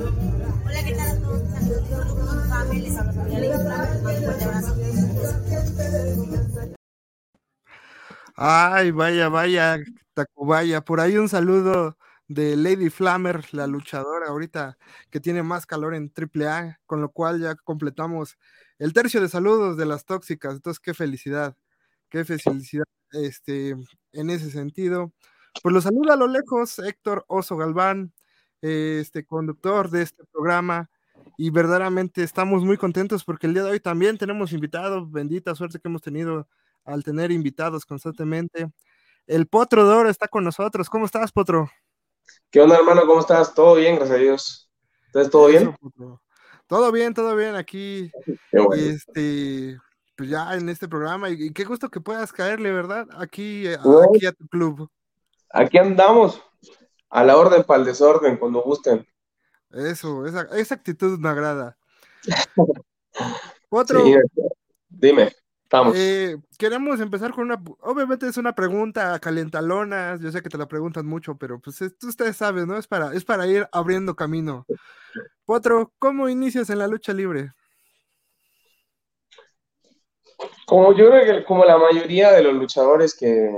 Hola, ¿qué tal? Saludos. Ay, vaya, vaya, Tacubaya. Por ahí un saludo de Lady Flammer, la luchadora ahorita que tiene más calor en AAA, con lo cual ya completamos el tercio de saludos de las tóxicas. Entonces, qué felicidad, qué felicidad este, en ese sentido. Pues lo saluda a lo lejos Héctor Oso Galván, este conductor de este programa. Y verdaderamente estamos muy contentos porque el día de hoy también tenemos invitados. Bendita suerte que hemos tenido al tener invitados constantemente. El Potro de Oro está con nosotros. ¿Cómo estás, Potro? ¿Qué onda, hermano? ¿Cómo estás? Todo bien, gracias a Dios. ¿Estás todo bien? Todo bien, todo bien aquí. Este, pues ya en este programa. Y, qué gusto que puedas caerle, ¿verdad? Aquí, aquí a tu club. Aquí andamos, a la orden para el desorden, cuando gusten. Eso, esa, esa actitud me agrada. Otro. dime. Eh, queremos empezar con una, obviamente es una pregunta calientalona, yo sé que te la preguntan mucho, pero pues ustedes saben, ¿no? Es para, es para ir abriendo camino. Potro, ¿cómo inicias en la lucha libre? Como yo creo que como la mayoría de los luchadores que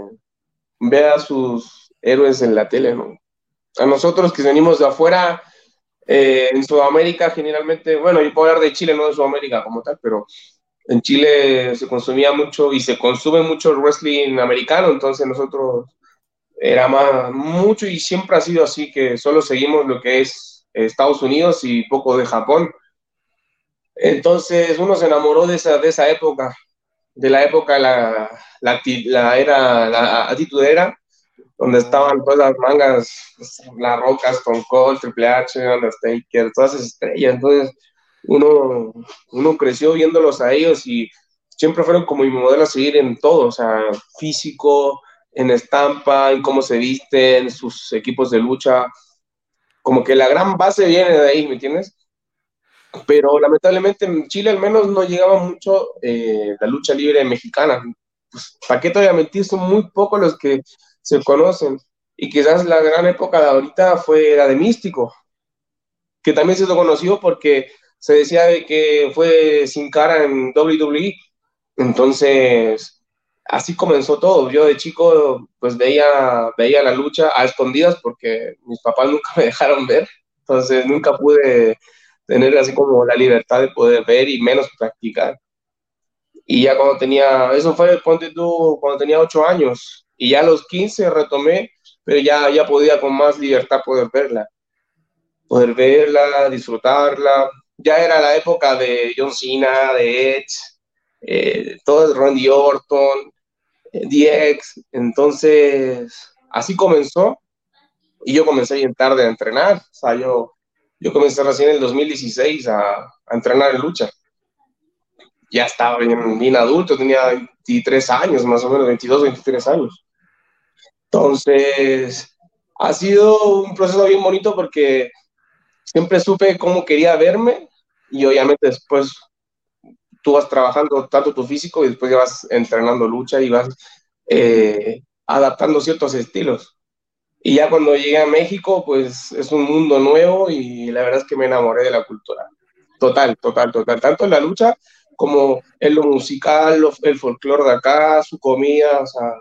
ve a sus héroes en la tele, ¿no? A nosotros que venimos de afuera, eh, en Sudamérica generalmente, bueno, yo puedo hablar de Chile, no de Sudamérica como tal, pero en Chile se consumía mucho y se consume mucho el wrestling americano, entonces nosotros era más, mucho y siempre ha sido así que solo seguimos lo que es Estados Unidos y poco de Japón. Entonces uno se enamoró de esa, de esa época, de la época, la, la, la era, la atitudera, donde estaban todas las mangas, las rocas, con Cold, Triple H, Undertaker, todas esas estrellas. Entonces, uno, uno creció viéndolos a ellos y siempre fueron como mi modelo a seguir en todo, o sea, físico, en estampa, en cómo se visten, sus equipos de lucha, como que la gran base viene de ahí, ¿me entiendes? Pero lamentablemente en Chile al menos no llegaba mucho eh, la lucha libre mexicana. Pues, ¿Para qué te voy a mentir? Son muy pocos los que se conocen. Y quizás la gran época de ahorita fue la de Místico, que también se conoció porque se decía de que fue sin cara en WWE. Entonces, así comenzó todo. Yo de chico, pues veía, veía la lucha a escondidas porque mis papás nunca me dejaron ver. Entonces, nunca pude tener así como la libertad de poder ver y menos practicar. Y ya cuando tenía, eso fue, cuando tenía 8 años. Y ya a los 15 retomé, pero ya, ya podía con más libertad poder verla. Poder verla, disfrutarla, ya era la época de John Cena, de Edge, eh, todo Randy Orton, eh, DX, entonces así comenzó y yo comencé bien tarde a entrenar, o sea, yo, yo comencé recién en el 2016 a, a entrenar en lucha. Ya estaba bien, bien adulto, tenía 23 años, más o menos, 22, 23 años. Entonces, ha sido un proceso bien bonito porque siempre supe cómo quería verme y obviamente después tú vas trabajando tanto tu físico y después ya vas entrenando lucha y vas eh, adaptando ciertos estilos. Y ya cuando llegué a México, pues es un mundo nuevo y la verdad es que me enamoré de la cultura. Total, total, total. Tanto en la lucha como en lo musical, el folclore de acá, su comida, o sea,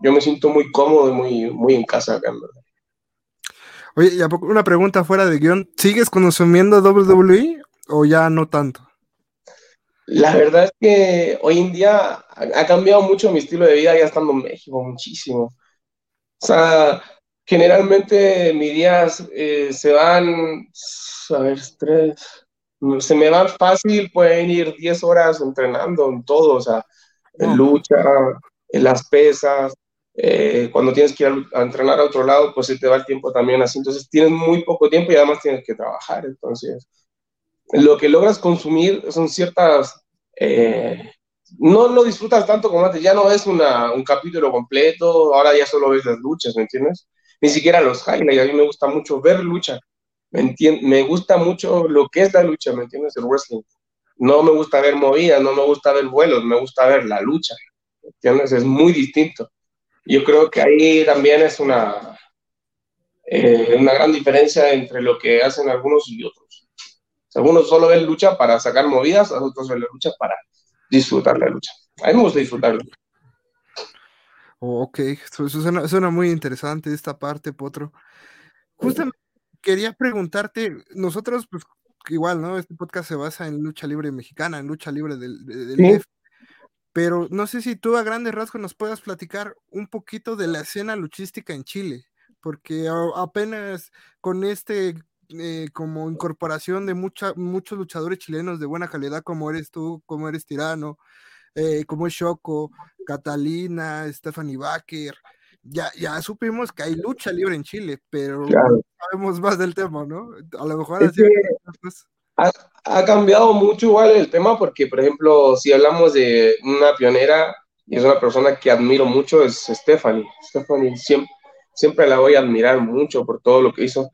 yo me siento muy cómodo y muy, muy en casa acá, en verdad. Oye, y una pregunta fuera de guion, ¿sigues consumiendo WWE o ya no tanto? La verdad es que hoy en día ha cambiado mucho mi estilo de vida ya estando en México, muchísimo. O sea, generalmente mis días eh, se van, a ver, tres, se me van fácil, pueden ir 10 horas entrenando en todo, o sea, en lucha, en las pesas, eh, cuando tienes que ir a, entrenar a otro lado, pues se te va el tiempo también así, entonces tienes muy poco tiempo y además tienes que trabajar, entonces lo que logras consumir son ciertas... Eh, no lo disfrutas tanto como antes, ya no es una, un capítulo completo, ahora ya solo ves las luchas, ¿me entiendes? Ni siquiera los highlights, a mí me gusta mucho ver lucha, ¿me, me gusta mucho lo que es la lucha, ¿me entiendes? El wrestling. No me gusta ver movidas, no me gusta ver vuelos, me gusta ver la lucha, ¿me entiendes? Es muy distinto. Yo creo que ahí también es una, eh, una gran diferencia entre lo que hacen algunos y otros. Algunos solo ven lucha para sacar movidas, otros ven la lucha para disfrutar la lucha. A mí me gusta disfrutarlo. Oh, ok, eso, suena, suena, muy interesante esta parte, Potro. Justamente quería preguntarte, nosotros, pues igual, ¿no? Este podcast se basa en lucha libre mexicana, en lucha libre del, del pero no sé si tú a grandes rasgos nos puedas platicar un poquito de la escena luchística en Chile, porque apenas con este eh, como incorporación de mucha, muchos luchadores chilenos de buena calidad, como eres tú, como eres Tirano, eh, como es Choco, Catalina, Stephanie Baker, ya, ya supimos que hay lucha libre en Chile, pero sabemos más del tema, ¿no? A lo mejor así. Ha, ha, cambiado mucho igual el tema porque, por ejemplo, si hablamos de una pionera y es una persona que admiro mucho, es Stephanie. Stephanie siempre, siempre la voy a admirar mucho por todo lo que hizo.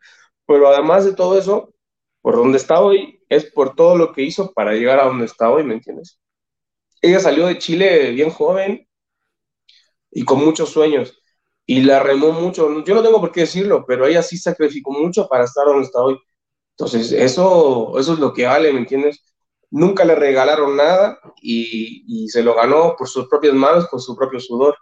Pero además de todo eso, por donde está hoy, es por todo lo que hizo para llegar a donde está hoy, ¿me entiendes? Ella salió de Chile bien joven y con muchos sueños y la remó mucho. Yo no tengo por qué decirlo, pero ella sí sacrificó mucho para estar donde está hoy. Entonces, eso, eso es lo que vale, ¿me entiendes? Nunca le regalaron nada y, se lo ganó por sus propias manos, con su propio sudor.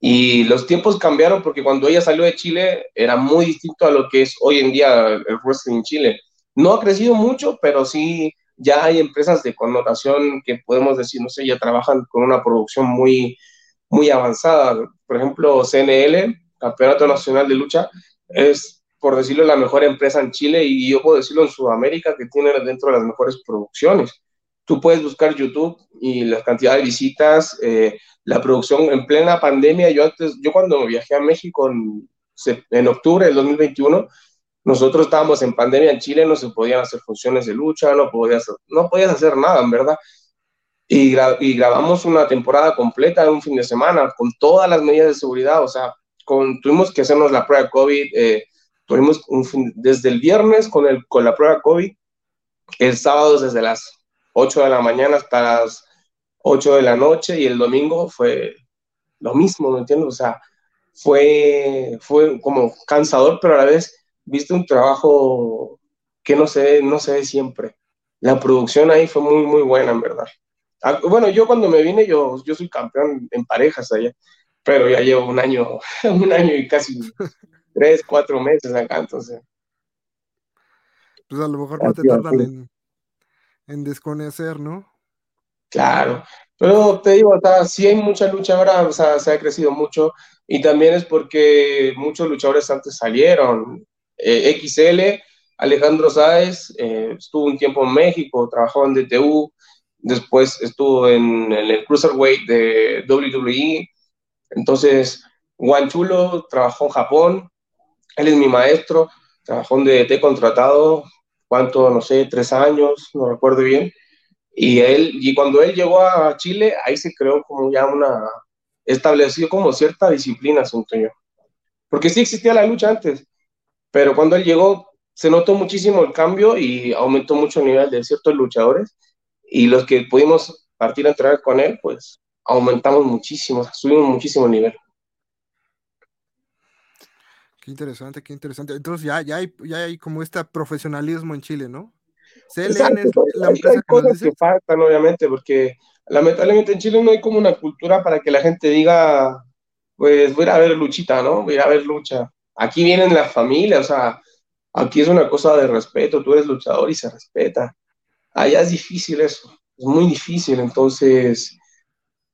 Y los tiempos cambiaron porque cuando ella salió de Chile era muy distinto a lo que es hoy en día el wrestling en Chile. No ha crecido mucho, pero sí ya hay empresas de connotación que podemos decir, no sé, ya trabajan con una producción muy, muy avanzada. Por ejemplo, CNL, Campeonato Nacional de Lucha, es, por decirlo, la mejor empresa en Chile y yo puedo decirlo en Sudamérica que tiene dentro de las mejores producciones. Tú puedes buscar YouTube y la cantidad de visitas, eh, la producción en plena pandemia. Yo antes, yo cuando viajé a México en, en octubre del 2021, nosotros estábamos en pandemia en Chile, no se podían hacer funciones de lucha, no podías, no podías hacer nada, en verdad y, grabamos una temporada completa de un fin de semana con todas las medidas de seguridad, o sea, con, tuvimos que hacernos la prueba COVID, eh, tuvimos un desde el viernes con, el, con la prueba COVID, el sábado desde las 8 de la mañana hasta las 8 de la noche y el domingo fue lo mismo, ¿me entiendes? O sea, fue, fue como cansador, pero a la vez viste un trabajo que no se, no se ve siempre. La producción ahí fue muy, muy buena, en verdad. Ah, bueno, yo cuando me vine, yo, yo soy campeón en parejas allá, pero ya llevo un año, un año y casi tres, cuatro meses acá, entonces. Pues a lo mejor no te tardan en, en desconocer, ¿no? Claro, pero te digo, o sí hay mucha lucha ahora, o sea, se ha crecido mucho y también es porque muchos luchadores antes salieron. Eh, XL, Alejandro Sáez, eh, estuvo un tiempo en México, trabajó en DTU, después estuvo en, el Cruiserweight de WWE, entonces Chulo trabajó en Japón, él es mi maestro, trabajó en DDT contratado, cuánto, no sé, tres años, no recuerdo bien, y él, y cuando él llegó a Chile, ahí se creó como ya una, estableció como cierta disciplina, siento yo, porque sí existía la lucha antes, pero cuando él llegó, se notó muchísimo el cambio y aumentó mucho el nivel de ciertos luchadores, y los que pudimos partir a entrenar con él, pues aumentamos muchísimo, subimos muchísimo el nivel. Qué interesante, qué interesante. Entonces ya, ya, hay, ya hay como este profesionalismo en Chile, ¿no? CLN es la empresa hay, cosas que faltan, obviamente, porque lamentablemente en Chile no hay como una cultura para que la gente diga, pues voy a ir a ver luchita, ¿no? Voy a ir a ver lucha. Aquí vienen las familias, o sea, aquí es una cosa de respeto, tú eres luchador y se respeta allá es difícil eso, es muy difícil, entonces,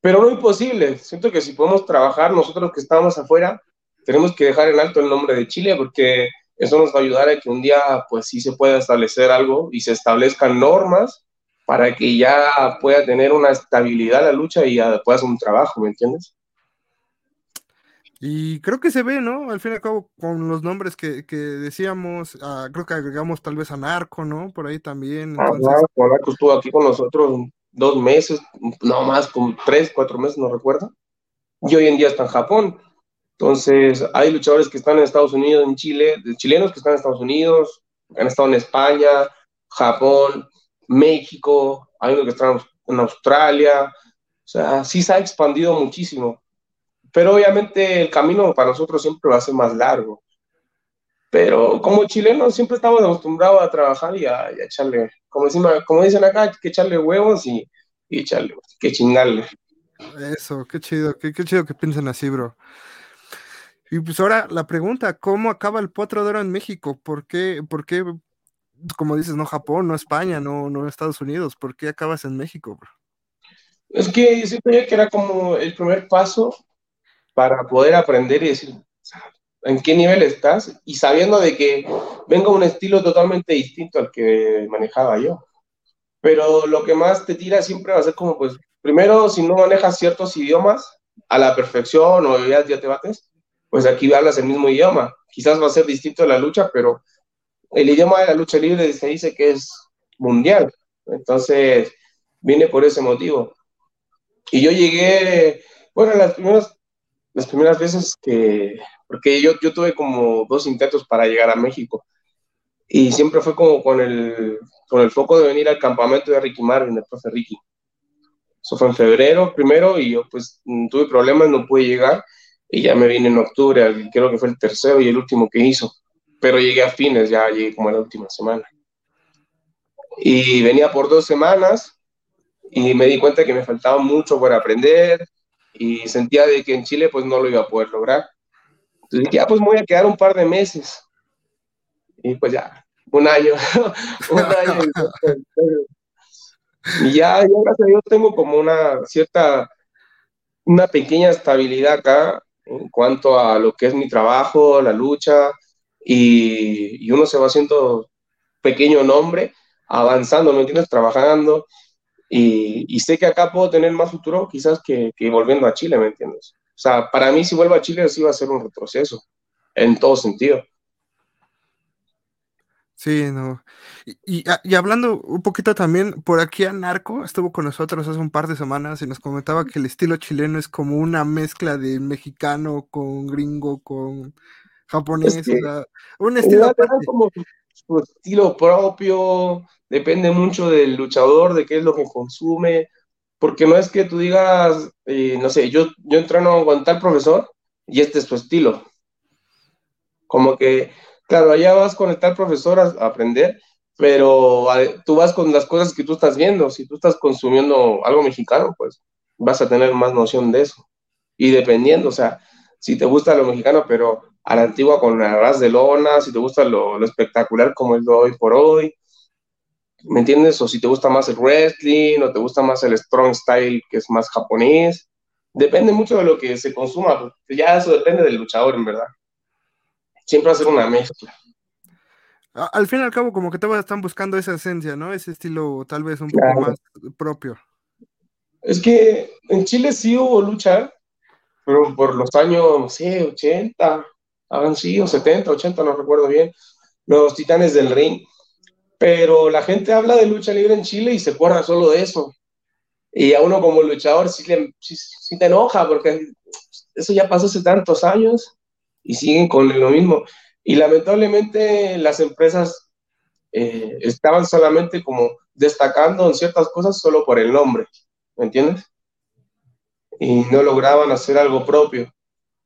pero no imposible. Siento que si podemos trabajar nosotros que estamos afuera, tenemos que dejar en alto el nombre de Chile porque eso nos va a ayudar a que un día, pues sí se pueda establecer algo y se establezcan normas para que ya pueda tener una estabilidad la lucha y ya pueda hacer un trabajo, ¿me entiendes? Y creo que se ve, ¿no? Al fin y al cabo, con los nombres que, decíamos, ah, creo que agregamos tal vez a Narco, ¿no? Por ahí también. Ah, Narco estuvo aquí con nosotros dos meses, no más, como tres, cuatro meses, no recuerdo. Y hoy en día está en Japón. Entonces, hay luchadores que están en Estados Unidos, en Chile, chilenos que están en Estados Unidos, han estado en España, Japón, México, hay unos que están en Australia. O sea, sí se ha expandido muchísimo pero obviamente el camino para nosotros siempre va a ser más largo. Pero como chileno siempre estamos acostumbrados a trabajar y a, echarle, como, como dicen acá, que echarle huevos y, echarle, que chingarle. Eso, qué chido, qué, qué chido que piensen así, bro. Y pues ahora la pregunta, ¿cómo acaba el potro de oro en México? ¿Por qué, por qué, como dices, no Japón, no España, no, no Estados Unidos? ¿Por qué acabas en México, bro? Es que yo que era como el primer paso para poder aprender y decir, en qué nivel estás y sabiendo de que venga un estilo totalmente distinto al que manejaba yo. Pero lo que más te tira siempre va a ser como, pues, primero, si no manejas ciertos idiomas a la perfección o ya, ya te bates, pues aquí hablas el mismo idioma. Quizás va a ser distinto la lucha, pero el idioma de la lucha libre se dice que es mundial. Entonces, viene por ese motivo. Y yo llegué, bueno, las primeras, las primeras veces que, porque yo, yo tuve como dos intentos para llegar a México. Y siempre fue como con el, con el foco de venir al campamento de Ricky Marvin, el profe Ricky. Eso fue en febrero primero y yo pues tuve problemas, no pude llegar y ya me vine en octubre, creo que fue el tercero y el último que hizo, pero llegué a fines, ya llegué como a la última semana. Y venía por dos semanas y me di cuenta que me faltaba mucho por aprender y sentía de que en Chile pues no lo iba a poder lograr. Entonces dije, ya pues me voy a quedar un par de meses. Y pues ya, un año, un año. y ya, yo gracias a Dios tengo como una cierta, una pequeña estabilidad acá en cuanto a lo que es mi trabajo, la lucha, y, uno se va haciendo pequeño nombre, avanzando, ¿me entiendes? Trabajando, y, sé que acá puedo tener más futuro quizás que, volviendo a Chile, ¿me entiendes? O sea, para mí si vuelvo a Chile sí va a ser un retroceso, en todo sentido. Sí, no. Y, y, hablando un poquito también, por aquí a Narco estuvo con nosotros hace un par de semanas y nos comentaba que el estilo chileno es como una mezcla de mexicano con gringo, con japonés, un estilo como su, estilo propio, depende mucho del luchador, de qué es lo que consume, porque no es que tú digas, eh, no sé, yo, yo entreno con tal profesor y este es su estilo. Como que Claro, allá vas con el tal profesor a, aprender, pero tú vas con las cosas que tú estás viendo. Si tú estás consumiendo algo mexicano, pues vas a tener más noción de eso. Y dependiendo, o sea, si te gusta lo mexicano, pero a la antigua con la ras de lona, si te gusta lo, espectacular como es lo hoy por hoy, ¿me entiendes? O si te gusta más el wrestling, o te gusta más el strong style, que es más japonés. Depende mucho de lo que se consuma, ya eso depende del luchador, en verdad siempre va a ser una mezcla. Al fin y al cabo, como que todos están buscando esa esencia, ¿no? Ese estilo tal vez un poco más propio. Es que en Chile sí hubo lucha, pero por los años, no sé, 80, han sido 70, 80, no recuerdo bien, los titanes del ring. Pero la gente habla de lucha libre en Chile y se acuerda solo de eso. Y a uno como luchador sí, le, sí te enoja porque eso ya pasó hace tantos años y siguen con lo mismo. Y lamentablemente las empresas eh, estaban solamente como destacando en ciertas cosas solo por el nombre, ¿me entiendes? Y no lograban hacer algo propio.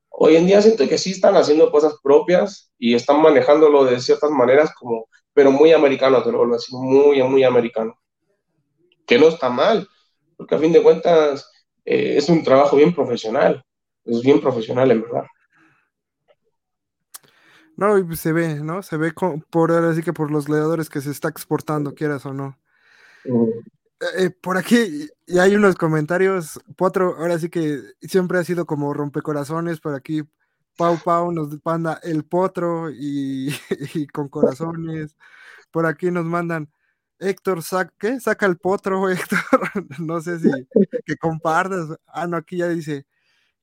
Hoy en día siento que sí están haciendo cosas propias y están manejándolo de ciertas maneras como, pero muy americano, te lo vuelvo a decir, muy, muy americano. Que no está mal, porque a fin de cuentas eh, es un trabajo bien profesional, es bien profesional en verdad. No, y se ve, ¿no? Se ve por ahora sí que por los leadores que se está exportando, quieras o no. Eh, eh, por aquí y hay unos comentarios. Potro, ahora sí que siempre ha sido como rompecorazones. Por aquí, Pau Pau nos manda el potro y, con corazones. Por aquí nos mandan Héctor, ¿qué? Saca el potro, Héctor. no sé si que compartas. Ah, no, aquí ya dice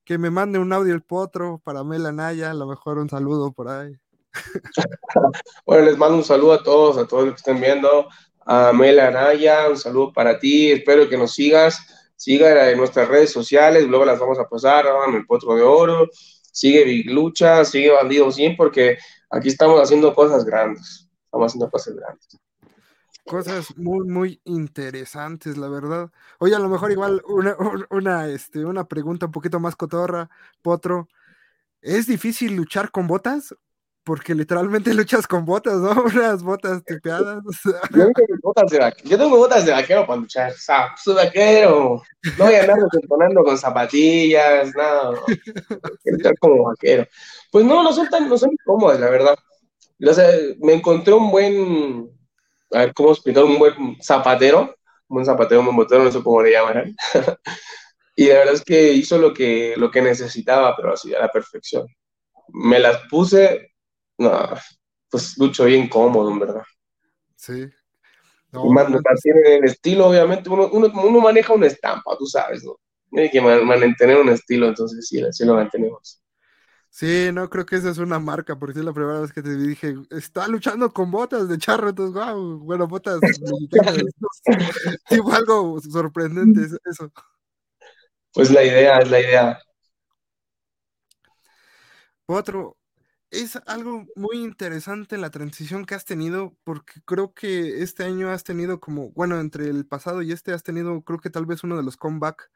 que me mande un audio el potro para Mela Naya. A lo mejor un saludo por ahí. bueno, les mando un saludo a todos, a todos los que estén viendo. A Mel Araya, un saludo para ti. Espero que nos sigas. Siga en nuestras redes sociales, luego las vamos a pasar. en el Potro de Oro. Sigue Big Lucha, sigue Bandido 100, porque aquí estamos haciendo cosas grandes. Estamos haciendo cosas grandes. Cosas muy, muy interesantes, la verdad. Oye, a lo mejor igual una, una, este, una pregunta un poquito más cotorra, Potro. ¿Es difícil luchar con botas porque literalmente luchas con botas, ¿no? Unas botas tipeadas. Yo tengo botas de vaquero, yo tengo botas de vaquero para luchar, o sea, soy vaquero, no voy a andar desentonando con zapatillas, nada, no. quiero luchar como vaquero. Pues no, no son tan, no son cómodas, la verdad. O sea, me encontré un buen, a ver, ¿cómo explicar? Un buen zapatero, un buen zapatero, un buen botero, no sé cómo le llaman. y la verdad es que hizo lo que, lo que necesitaba, pero así a la perfección. Me las puse, no, pues lucho bien cómodo, en verdad. Sí. No, y más, no, tiene el estilo, obviamente, uno, uno, uno maneja una estampa, tú sabes, ¿no? Tiene que man- mantener un estilo, entonces sí, sí lo mantenemos. Sí, no creo que esa es una marca, porque es la primera vez que te dije, está luchando con botas de charro, entonces, wow, bueno, botas mexicanas. fue algo sorprendente eso. Pues la idea, es la idea. Otro, es algo muy interesante la transición que has tenido, porque creo que este año has tenido como, bueno, entre el pasado y este has tenido, creo que tal vez uno de los comeback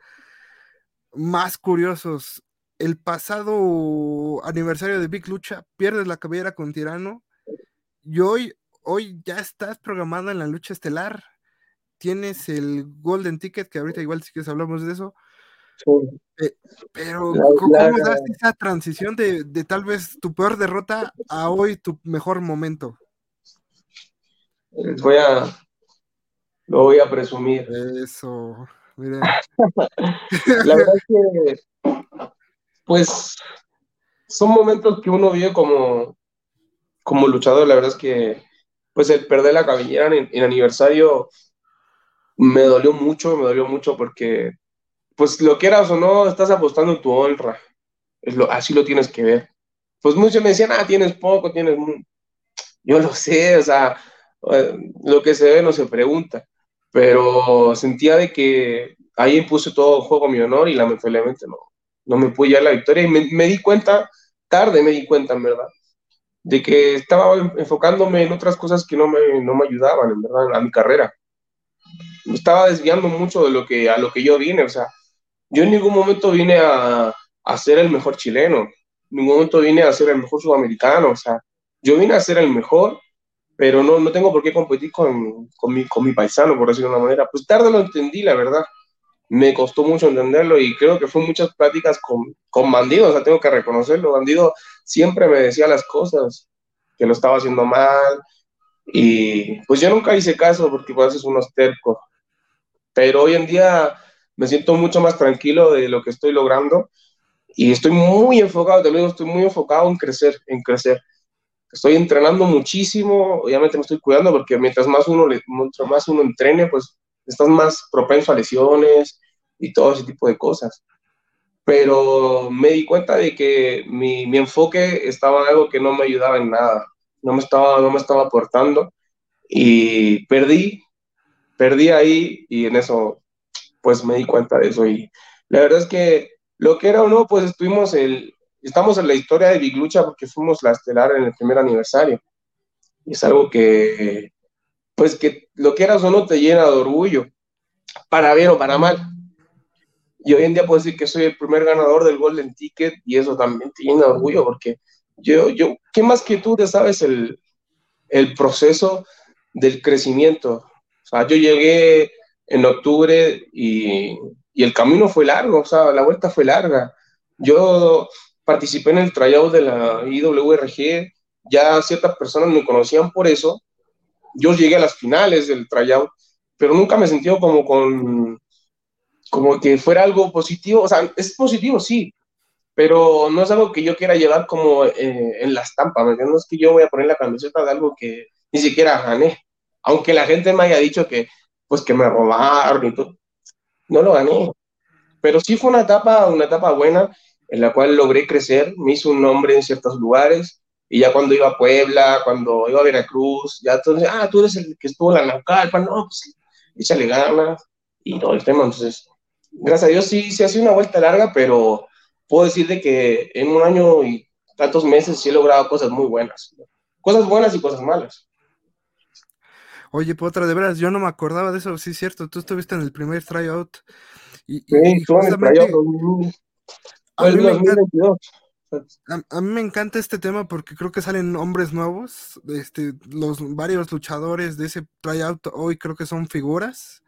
más curiosos. El pasado aniversario de Big Lucha, pierdes la cabellera con Tirano, y hoy, hoy ya estás programada en la lucha estelar. Tienes el Golden Ticket, que ahorita igual si quieres hablamos de eso. Pero, ¿cómo das esa transición de, de tal vez tu peor derrota a hoy tu mejor momento? Voy a, lo voy a presumir. Eso, miren. La verdad es que, pues, son momentos que uno vive como, como luchador. La verdad es que, pues, el perder la cabellera en, en aniversario me dolió mucho, me dolió mucho porque, pues, lo quieras o no, estás apostando en tu honra. Así lo tienes que ver. Pues muchos me decían, ah, tienes poco, tienes... mu-". Yo lo sé, o sea, lo que se ve no se pregunta. Pero sentía de que ahí puse todo en juego mi honor y lamentablemente no, no me pude llevar la victoria. Y me, me di cuenta, tarde me di cuenta, en verdad, de que estaba enfocándome en otras cosas que no me, no me ayudaban, en verdad, a mi carrera. Me estaba desviando mucho de lo que, a lo que yo vine, o sea, yo en ningún momento vine a, a ser el mejor chileno, en ningún momento vine a ser el mejor sudamericano, o sea, yo vine a ser el mejor, pero no, no tengo por qué competir con, con, mi, con mi paisano, por decirlo de una manera. Pues tarde lo entendí, la verdad. Me costó mucho entenderlo y creo que fue muchas pláticas con, con Bandido, o sea, tengo que reconocerlo. Bandido siempre me decía las cosas, que lo estaba haciendo mal, y pues yo nunca hice caso porque pues es unos tercos. Pero hoy en día me siento mucho más tranquilo de lo que estoy logrando y estoy muy enfocado, te estoy muy enfocado en crecer, en crecer. Estoy entrenando muchísimo, obviamente me estoy cuidando porque mientras más uno, mientras más uno entrene, pues estás más propenso a lesiones y todo ese tipo de cosas. Pero me di cuenta de que mi, mi enfoque estaba en algo que no me ayudaba en nada, no me estaba, no me estaba aportando y perdí, perdí ahí y en eso pues me di cuenta de eso y la verdad es que lo que era o no, pues estuvimos el, estamos en la historia de Big Lucha porque fuimos la estelar en el primer aniversario. Y es algo que, pues que lo que eras o no te llena de orgullo, para bien o para mal. Y hoy en día puedo decir que soy el primer ganador del Golden Ticket y eso también te llena de orgullo porque yo, yo, ¿qué más que tú te sabes el, el proceso del crecimiento? O sea, yo llegué en octubre y, el camino fue largo, o sea, la vuelta fue larga. Yo participé en el tryout de la IWRG, ya ciertas personas me conocían por eso. Yo llegué a las finales del tryout, pero nunca me sentí como con como que fuera algo positivo, o sea, es positivo, sí, pero no es algo que yo quiera llevar como eh, en la estampa, ¿me entiendes? No es que yo voy a poner la camiseta de algo que ni siquiera gané, aunque la gente me haya dicho que, pues, que me robaron y todo, no lo gané, pero sí fue una etapa, una etapa buena, en la cual logré crecer, me hice un nombre en ciertos lugares, y ya cuando iba a Puebla, cuando iba a Veracruz, ya entonces, ah, tú eres el que estuvo en la Naucalpa, no, pues échale ganas, y todo el tema, entonces, gracias a Dios sí, sí ha sido una vuelta larga, pero puedo decir de que en un año y tantos meses sí he logrado cosas muy buenas, cosas buenas y cosas malas. Oye, Potra, de veras, yo no me acordaba de eso, sí es cierto, tú estuviste en el primer tryout. Y, sí, y en el tryout 2000, a mí me encanta- 2022. A, a, mí me encanta este tema porque creo que salen hombres nuevos, este, los varios luchadores de ese tryout hoy creo que son figuras.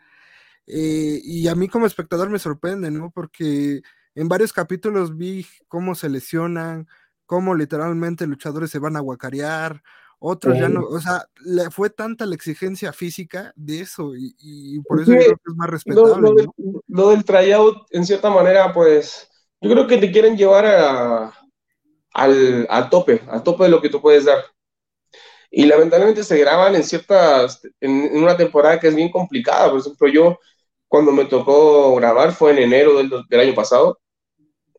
Eh, y a mí como espectador me sorprende, ¿no? Porque en varios capítulos vi cómo se lesionan, cómo literalmente luchadores se van a guacarear, otros ya no, o sea, le fue tanta la exigencia física de eso y, y por eso sí, creo que es más respetable. Lo, lo, ¿no? lo, del tryout, en cierta manera, pues, yo creo que te quieren llevar a, al, al, tope, al tope de lo que tú puedes dar. Y lamentablemente se graban en ciertas, en, en una temporada que es bien complicada. Por ejemplo, yo cuando me tocó grabar fue en enero del, del año pasado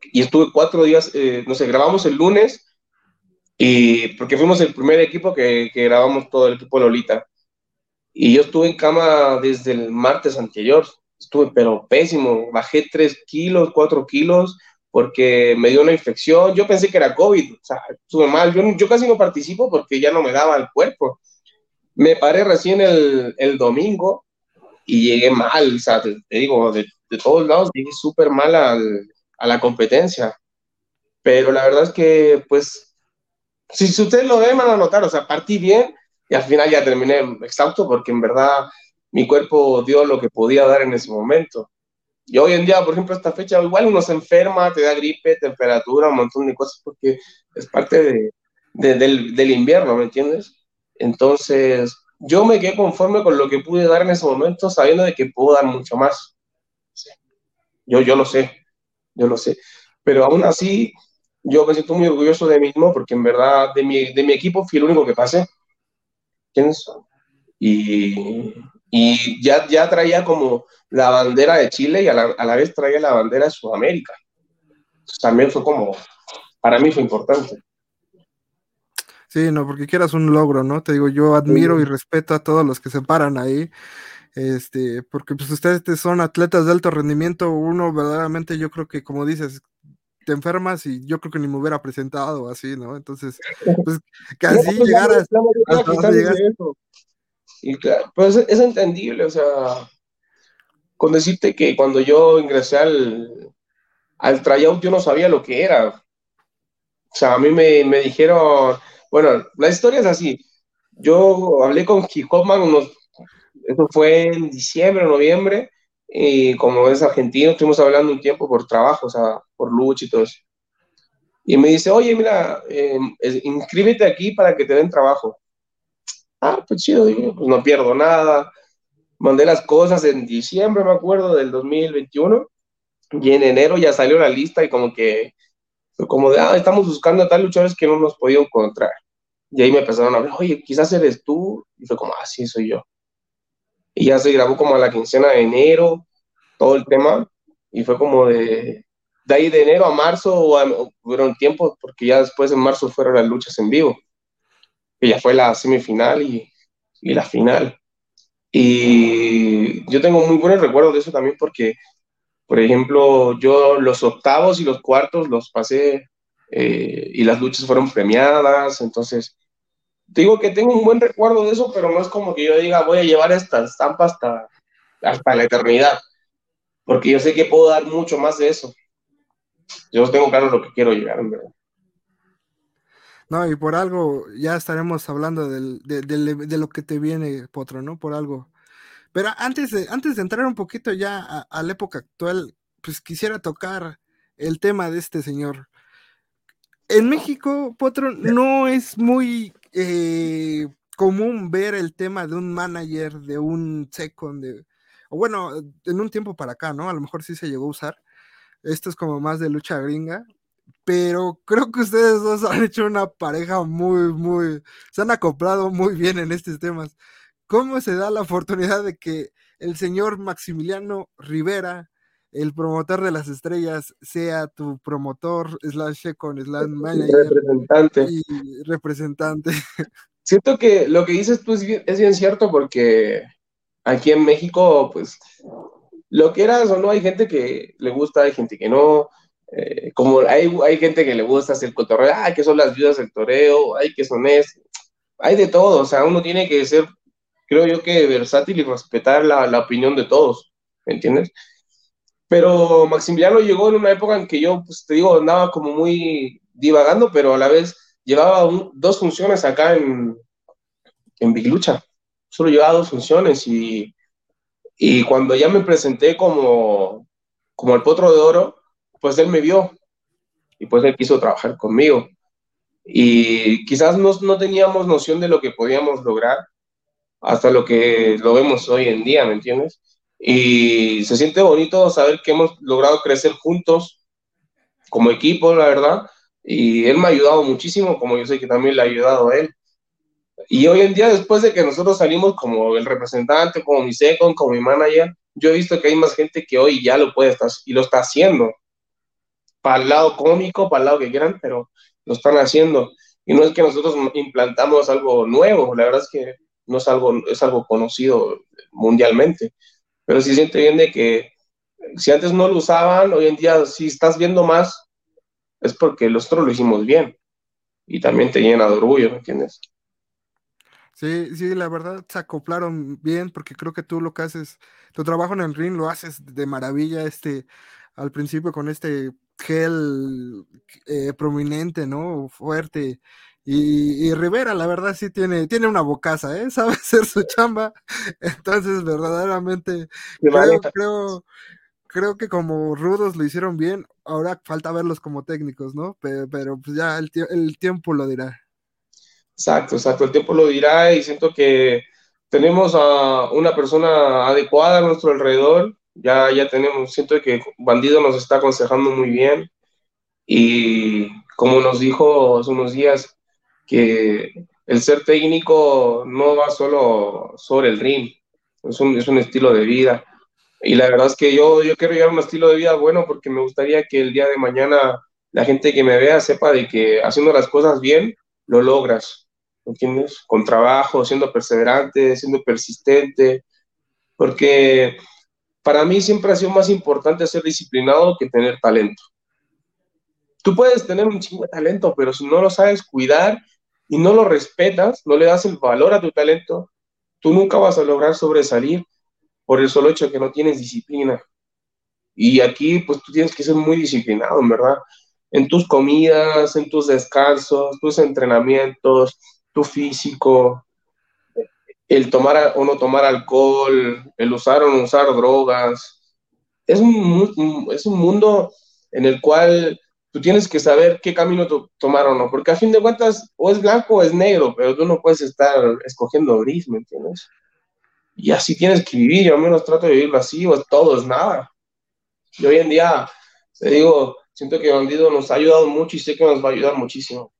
y estuve cuatro días, eh, no sé, grabamos el lunes y porque fuimos el primer equipo que, que, grabamos todo el equipo Lolita. Y yo estuve en cama desde el martes anterior, estuve pero pésimo, bajé tres kilos, cuatro kilos, porque me dio una infección, yo pensé que era COVID, o sea, estuve mal, yo, yo casi no participo porque ya no me daba el cuerpo. Me paré recién el, el domingo y llegué mal, o sea, te, te digo, de, de, todos lados llegué súper mal al, a la competencia. Pero la verdad es que, pues, si, ustedes lo ven, van a notar, o sea, partí bien y al final ya terminé exhausto porque en verdad mi cuerpo dio lo que podía dar en ese momento. Y hoy en día, por ejemplo, esta fecha, igual uno se enferma, te da gripe, temperatura, un montón de cosas porque es parte de, de, del, del invierno, ¿me entiendes? Entonces, yo me quedé conforme con lo que pude dar en ese momento, sabiendo de que puedo dar mucho más. Yo, yo lo sé, yo lo sé. Pero aún así, yo me siento muy orgulloso de mí mismo porque en verdad de mi, de mi equipo fui el único que pasé. ¿Entiendes? Y, y ya, ya traía como la bandera de Chile y a la, a la vez traía la bandera de Sudamérica. Entonces, también fue como, para mí fue importante. Sí, no, porque quieras un logro, ¿no? Te digo, yo admiro y respeto a todos los que se paran ahí, este, porque pues ustedes son atletas de alto rendimiento, uno verdaderamente yo creo que como dices, te enfermas y yo creo que ni me hubiera presentado así, ¿no? Entonces, pues casi no, pues, llegaras. Y claro, pues es entendible, o sea, con decirte que cuando yo ingresé al, al tryout yo no sabía lo que era. O sea, a mí me, me dijeron, bueno, la historia es así. Yo hablé con unos, eso fue en diciembre, noviembre, y como es argentino, estuvimos hablando un tiempo por trabajo, o sea, por lucha y todo eso. Y me dice, oye, mira, eh, inscríbete aquí para que te den trabajo. Ah, pues chido, digo, pues no pierdo nada. Mandé las cosas en diciembre, me acuerdo, del 2021, y en enero ya salió la lista y como que, como de, ah, estamos buscando a tal luchadores que no nos podía encontrar. Y ahí me empezaron a hablar, oye, quizás eres tú. Y fue como, ah, sí, soy yo. Y ya se grabó como a la quincena de enero, todo el tema. Y fue como de, de ahí de enero a marzo, fueron tiempos, porque ya después en marzo fueron las luchas en vivo. Que ya fue la semifinal y, y la final. Y yo tengo muy buenos recuerdos de eso también porque, por ejemplo, yo los octavos y los cuartos los pasé eh, y las luchas fueron premiadas, entonces digo que tengo un buen recuerdo de eso, pero no es como que yo diga voy a llevar esta estampa hasta, hasta la eternidad, porque yo sé que puedo dar mucho más de eso. Yo tengo claro lo que quiero llegar, en verdad. No, y por algo ya estaremos hablando de, de, lo que te viene, Potro, ¿no? Por algo. Pero antes de, antes de entrar un poquito ya a, la época actual, pues quisiera tocar el tema de este señor. En México, Potro, no es muy eh, común ver el tema de un manager, de un second, o bueno, en un tiempo para acá, ¿no? A lo mejor sí se llegó a usar. Esto es como más de lucha gringa, pero creo que ustedes dos han hecho una pareja muy, muy, se han acoplado muy bien en estos temas. ¿Cómo se da la oportunidad de que el señor Maximiliano Rivera, el promotor de las estrellas, sea tu promotor, slash con slash manager representante. y representante? Siento que lo que dices tú es bien, es bien cierto porque aquí en México, pues, lo que eras o no, hay gente que le gusta, hay gente que no, eh, como hay, hay gente que le gusta hacer cotorreo, ah, que son las viudas del toreo, hay que son es, hay de todo, o sea, uno tiene que ser, creo yo que versátil y respetar la, la opinión de todos, ¿me entiendes? Pero Maximiliano llegó en una época en que yo, pues te digo, andaba como muy, divagando, pero a la vez llevaba dos funciones acá en, en Big Lucha. Solo llevaba dos funciones y, y cuando ya me presenté como, como el potro de oro, pues él me vio y pues él quiso trabajar conmigo. Y quizás no, no teníamos noción de lo que podíamos lograr hasta lo que lo vemos hoy en día, ¿me entiendes? Y se siente bonito saber que hemos logrado crecer juntos como equipo, la verdad. Y él me ha ayudado muchísimo, como yo sé que también le ha ayudado a él. Y hoy en día, después de que nosotros salimos como el representante, como mi second, como mi manager, yo he visto que hay más gente que hoy ya lo puede estar y lo está haciendo. Para el lado cómico, para el lado que quieran, pero lo están haciendo. Y no es que nosotros implantamos algo nuevo, la verdad es que no es algo, es algo conocido mundialmente. Pero sí siente bien de que si antes no lo usaban, hoy en día si estás viendo más, es porque nosotros lo hicimos bien. Y también te llena de orgullo, ¿me entiendes? Sí, sí, la verdad se acoplaron bien porque creo que tú lo que haces, tu trabajo en el ring lo haces de maravilla, este, al principio con este gel eh, prominente, ¿no? Fuerte. Y, Rivera, la verdad, sí tiene, tiene una bocaza, ¿eh? Sabe hacer su chamba. Entonces, verdaderamente, creo, creo, creo, que como rudos lo hicieron bien, ahora falta verlos como técnicos, ¿no? Pero, pero pues ya el, el tiempo lo dirá. Exacto, exacto, el tiempo lo dirá y siento que tenemos a una persona adecuada a nuestro alrededor, ya, ya tenemos, siento que Bandido nos está aconsejando muy bien y como nos dijo hace unos días, que el ser técnico no va solo sobre el ring, es un, es un estilo de vida. Y la verdad es que yo, yo quiero llevar un estilo de vida bueno porque me gustaría que el día de mañana la gente que me vea sepa de que haciendo las cosas bien, lo logras. ¿Entiendes? Con trabajo, siendo perseverante, siendo persistente, porque para mí siempre ha sido más importante ser disciplinado que tener talento. Tú puedes tener un chingo de talento, pero si no lo sabes cuidar y no lo respetas, no le das el valor a tu talento, tú nunca vas a lograr sobresalir por el solo hecho de que no tienes disciplina. Y aquí, pues tú tienes que ser muy disciplinado, en verdad, en tus comidas, en tus descansos, tus entrenamientos, tu físico, el tomar o no tomar alcohol, el usar o no usar drogas. Es un, mundo en el cual tú tienes que saber qué camino tomar o no, porque a fin de cuentas o es blanco o es negro, pero tú no puedes estar escogiendo gris, ¿me entiendes? Y así tienes que vivir, yo al menos trato de vivirlo así, o es todo, es nada. Y hoy en día, te digo, siento que Bandido nos ha ayudado mucho y sé que nos va a ayudar muchísimo.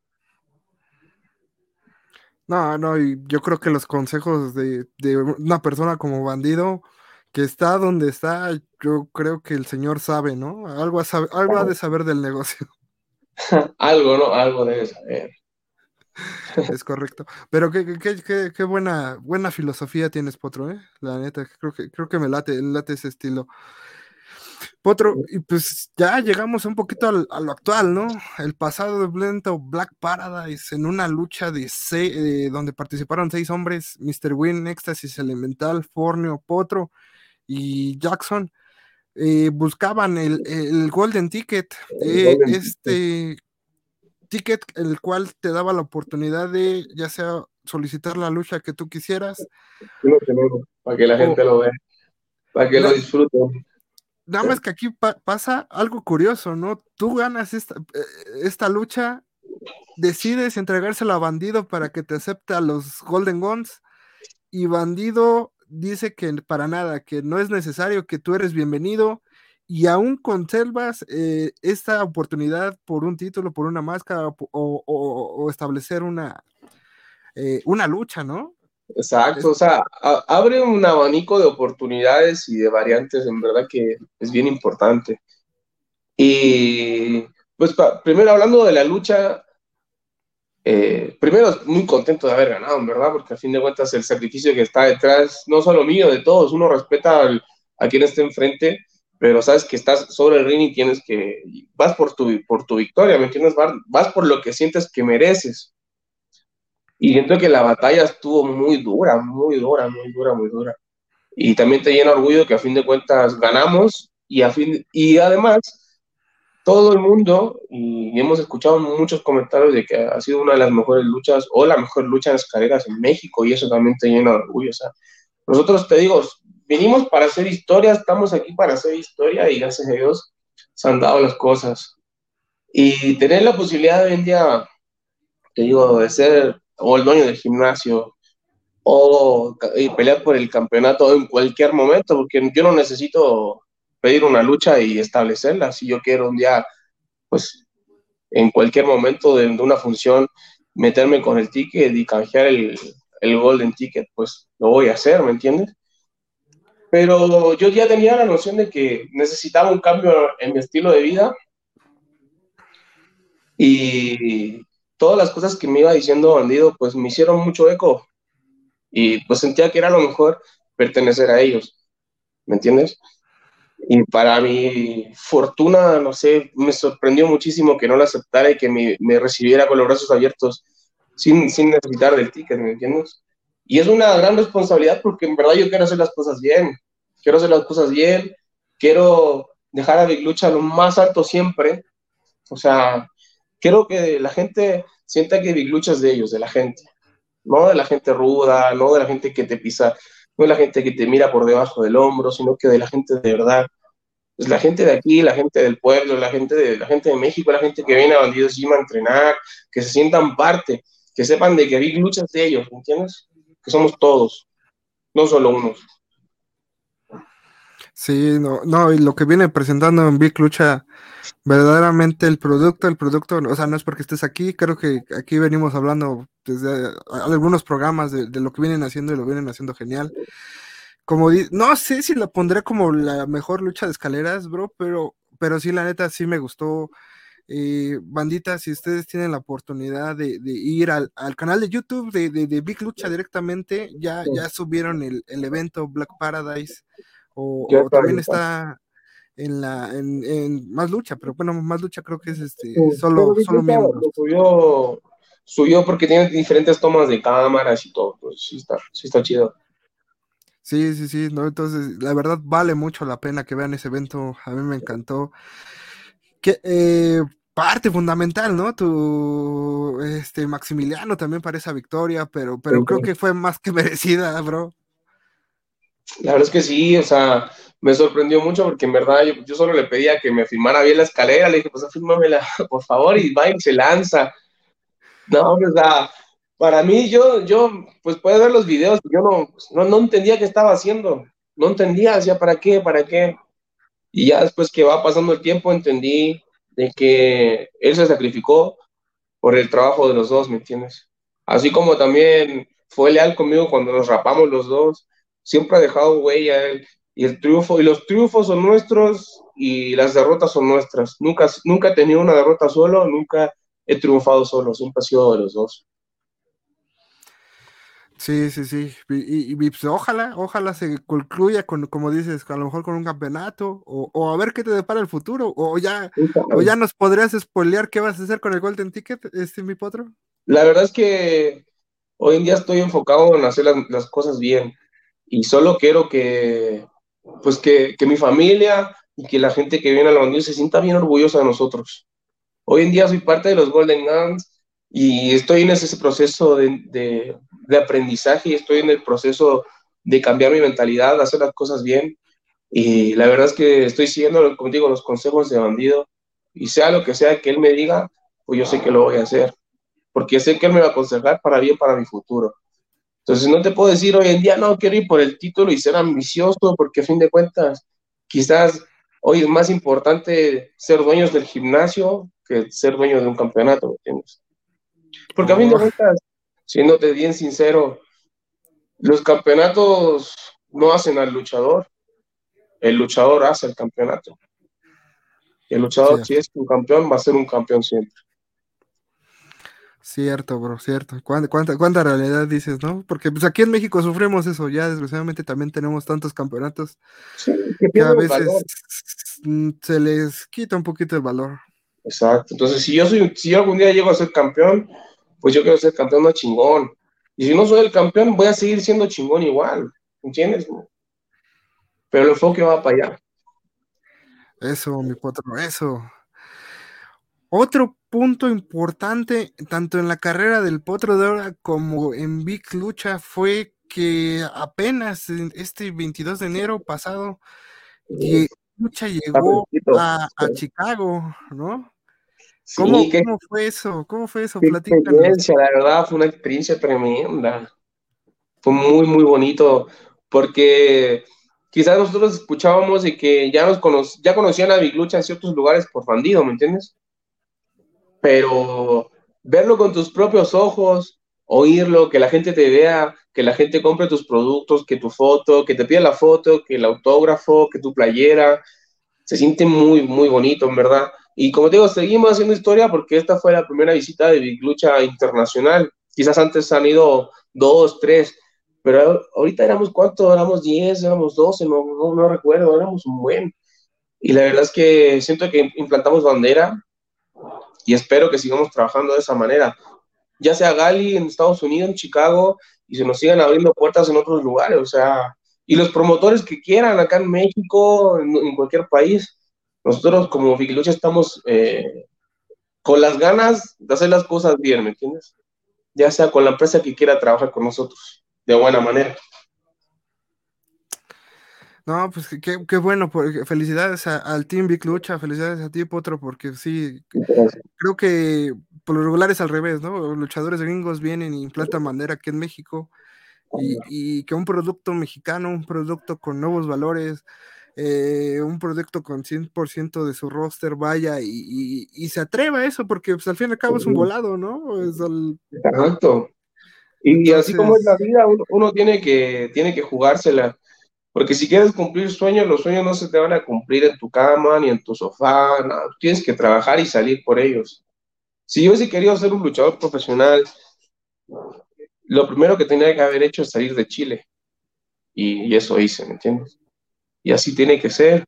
No, no, y yo creo que los consejos de, una persona como bandido que está donde está, yo creo que el señor sabe, ¿no? Algo, algo ha de saber del negocio. algo, ¿no? Algo debe saber. Es correcto. Pero qué, qué, qué, buena, buena filosofía tienes, Potro, ¿eh? La neta, creo que, creo que me late, late ese estilo. Potro, y pues ya llegamos un poquito a lo actual, ¿no? El pasado de Blento Black Paradise en una lucha de seis, eh, donde participaron seis hombres, Mr. Win, Éxtasis Elemental, Forneo, Potro y Jackson, eh, buscaban el, Golden Ticket, eh, este ticket el cual te daba la oportunidad de ya sea solicitar la lucha que tú quisieras. para que la gente lo vea, para que lo disfruten Nada más que aquí pasa algo curioso, ¿no? Tú ganas esta, eh, esta lucha, decides entregársela a Bandido para que te acepte a los Golden Guns y Bandido dice que para nada, que no es necesario, que tú eres bienvenido y aún conservas eh, esta oportunidad por un título, por una máscara o, establecer una, eh, una lucha, ¿no? Exacto, o sea, abre un abanico de oportunidades y de variantes, en verdad que es bien importante. Y pues primero hablando de la lucha, eh, primero muy contento de haber ganado, en verdad, porque al fin de cuentas el sacrificio que está detrás, no solo mío, de todos, uno respeta a quien esté enfrente, pero sabes que estás sobre el ring y tienes que, vas por tu, por tu victoria, ¿me entiendes? vas por lo que sientes que mereces. Y siento que la batalla estuvo muy dura, muy dura, muy dura, muy dura. Y también te llena orgullo que a fin de cuentas ganamos y, a fin, y además todo el mundo, y hemos escuchado muchos comentarios de que ha sido una de las mejores luchas o la mejor lucha de escaleras en México, y eso también te llena orgullo. O sea, nosotros te digo, vinimos para hacer historia, estamos aquí para hacer historia, y gracias a Dios se han dado las cosas. Y tener la posibilidad de hoy en día, te digo, de ser o el dueño del gimnasio, o pelear por el campeonato en cualquier momento, porque yo no necesito pedir una lucha y establecerla. Si yo quiero un día, pues en cualquier momento de, una función, meterme con el ticket y canjear el, el golden ticket, pues lo voy a hacer, ¿me entiendes? Pero yo ya tenía la noción de que necesitaba un cambio en mi estilo de vida y todas las cosas que me iba diciendo Bandido, pues me hicieron mucho eco y pues sentía que era lo mejor pertenecer a ellos, ¿me entiendes? Y para mi fortuna, no sé, me sorprendió muchísimo que no la aceptara y que me, me recibiera con los brazos abiertos sin, sin necesitar del ticket, ¿me entiendes? Y es una gran responsabilidad porque en verdad yo quiero hacer las cosas bien, quiero hacer las cosas bien, quiero dejar a Big Lucha lo más alto siempre, o sea, quiero que la gente sienta que Big Lucha es de ellos, de la gente, no de la gente ruda, no de la gente que te pisa no es la gente que te mira por debajo del hombro, sino que de la gente de verdad. Es la gente de aquí, la gente del pueblo, la gente de, la gente de México, la gente que viene a Bandidos Gym a entrenar, que se sientan parte, que sepan de que Big luchas de ellos, ¿entiendes? Que somos todos, no solo unos. Sí, no, no, y lo que viene presentando en Big Lucha, verdaderamente el producto, el producto, o sea, no es porque estés aquí, creo que aquí venimos hablando desde algunos programas de, lo que vienen haciendo y lo vienen haciendo genial. Como no sé si la pondré como la mejor lucha de escaleras, bro, pero, pero sí, la neta, sí me gustó. Eh, bandita, si ustedes tienen la oportunidad de, ir al, canal de YouTube de, de, Big Lucha directamente, ya, ya subieron el, el evento Black Paradise o, también está en la en, más lucha, pero bueno, más lucha creo que es este solo, solo miembros. Subió, subió porque tiene diferentes tomas de cámaras y todo, pues sí está, sí está chido. Sí, sí, sí, no, entonces la verdad vale mucho la pena que vean ese evento, a mí me encantó. Que eh, parte fundamental, ¿no? Tu este Maximiliano también para esa victoria, pero, pero creo que fue más que merecida, bro. La verdad es que sí, o sea, me sorprendió mucho porque en verdad yo, solo le pedía que me filmara bien la escalera, le dije, pues fírmamela, por favor, y va y se lanza. No, o sea, para mí, yo, yo, pues puede ver los videos, yo no, no, no entendía qué estaba haciendo, no entendía, decía, ¿para qué? ¿Para qué? Y ya después que va pasando el tiempo, entendí de que él se sacrificó por el trabajo de los dos, ¿me entiendes? Así como también fue leal conmigo cuando nos rapamos los dos, siempre ha dejado huella él. Y el triunfo, y los triunfos son nuestros y las derrotas son nuestras. Nunca, nunca he tenido una derrota solo, nunca he triunfado solo, siempre ha sido de los dos. Sí, sí, sí. Y, pues, ojalá, ojalá se concluya con, como dices, a lo mejor con un campeonato, o, a ver qué te depara el futuro, o ya, o ya nos podrías spoilear qué vas a hacer con el Golden Ticket, este mi potro. La verdad es que hoy en día estoy enfocado en hacer las cosas bien y solo quiero que, pues que, que mi familia y que la gente que viene a la bandera se sienta bien orgullosa de nosotros. Hoy en día soy parte de los Golden Guns y estoy en ese proceso de, de, aprendizaje y estoy en el proceso de cambiar mi mentalidad, hacer las cosas bien. Y la verdad es que estoy siguiendo, como digo, los consejos de bandido y sea lo que sea que él me diga, pues yo sé que lo voy a hacer, porque sé que me va a aconsejar para bien para mi futuro. Entonces no te puedo decir hoy en día, no, quiero ir por el título y ser ambicioso, porque a fin de cuentas, quizás hoy es más importante ser dueños del gimnasio que ser dueño de un campeonato, ¿me entiendes? Porque a fin de cuentas, siéndote bien sincero, los campeonatos no hacen al luchador, el luchador hace el campeonato. el luchador, si es un campeón, va a ser un campeón siempre. Cierto, bro, cierto. ¿Cuánta, cuánta, realidad dices, no? Porque pues aquí en México sufrimos eso, ya desgraciadamente también tenemos tantos campeonatos que, a veces mm, se les quita un poquito el valor. Exacto. Entonces, si yo soy, si yo algún día llego a ser campeón, pues yo quiero ser campeón de chingón. Y si no soy el campeón, voy a seguir siendo chingón igual. ¿Entiendes? Pero el enfoque va para allá. Eso, mi potro, eso. Otro punto importante, tanto en la carrera del Potro de Oro como en Big Lucha, fue que apenas este 22 de enero pasado, Lucha llegó a, Chicago, ¿no? ¿Cómo, fue eso? ¿Cómo fue eso? la verdad, fue una experiencia tremenda. Fue muy, muy bonito, porque quizás nosotros escuchábamos de que ya nos ya conocían a Big Lucha en ciertos lugares por bandido, ¿me entiendes? Pero verlo con tus propios ojos, oírlo, que la gente te vea, que la gente compre tus productos, que tu foto, que te pida la foto, que el autógrafo, que tu playera, se siente muy, muy bonito, en verdad. Y como te digo, seguimos haciendo historia porque esta fue la primera visita de Big Lucha Internacional. Quizás antes han ido dos, tres, pero ahorita éramos cuánto, éramos diez, éramos doce, no, no, no recuerdo, éramos un buen. Y la verdad es que siento que implantamos bandera, y espero que sigamos trabajando de esa manera, ya sea Gali en Estados Unidos, en Chicago, y se nos sigan abriendo puertas en otros lugares, o sea, y los promotores que quieran acá en México, en, cualquier país, nosotros como Fiquilucha estamos eh, con las ganas de hacer las cosas bien, ¿me entiendes? Ya sea con la empresa que quiera trabajar con nosotros de buena manera. No, pues qué, bueno, felicidades al Team Big Lucha, felicidades a ti, Potro, porque sí, creo que por lo regular es al revés, ¿no? Los luchadores gringos vienen y implantan bandera aquí en México y, que un producto mexicano, un producto con nuevos valores, eh, un producto con 100% de su roster vaya y, se atreva a eso, porque pues, al fin y al cabo es un volado, ¿no? Es Exacto. Y así como es la vida, uno, tiene, que, tiene que jugársela porque si quieres cumplir sueños, los sueños no se te van a cumplir en tu cama ni en tu sofá, tienes que trabajar y salir por ellos. Si yo sí quería ser un luchador profesional, lo primero que tenía que haber hecho es salir de Chile. Y, eso hice, ¿me entiendes? Y así tiene que ser.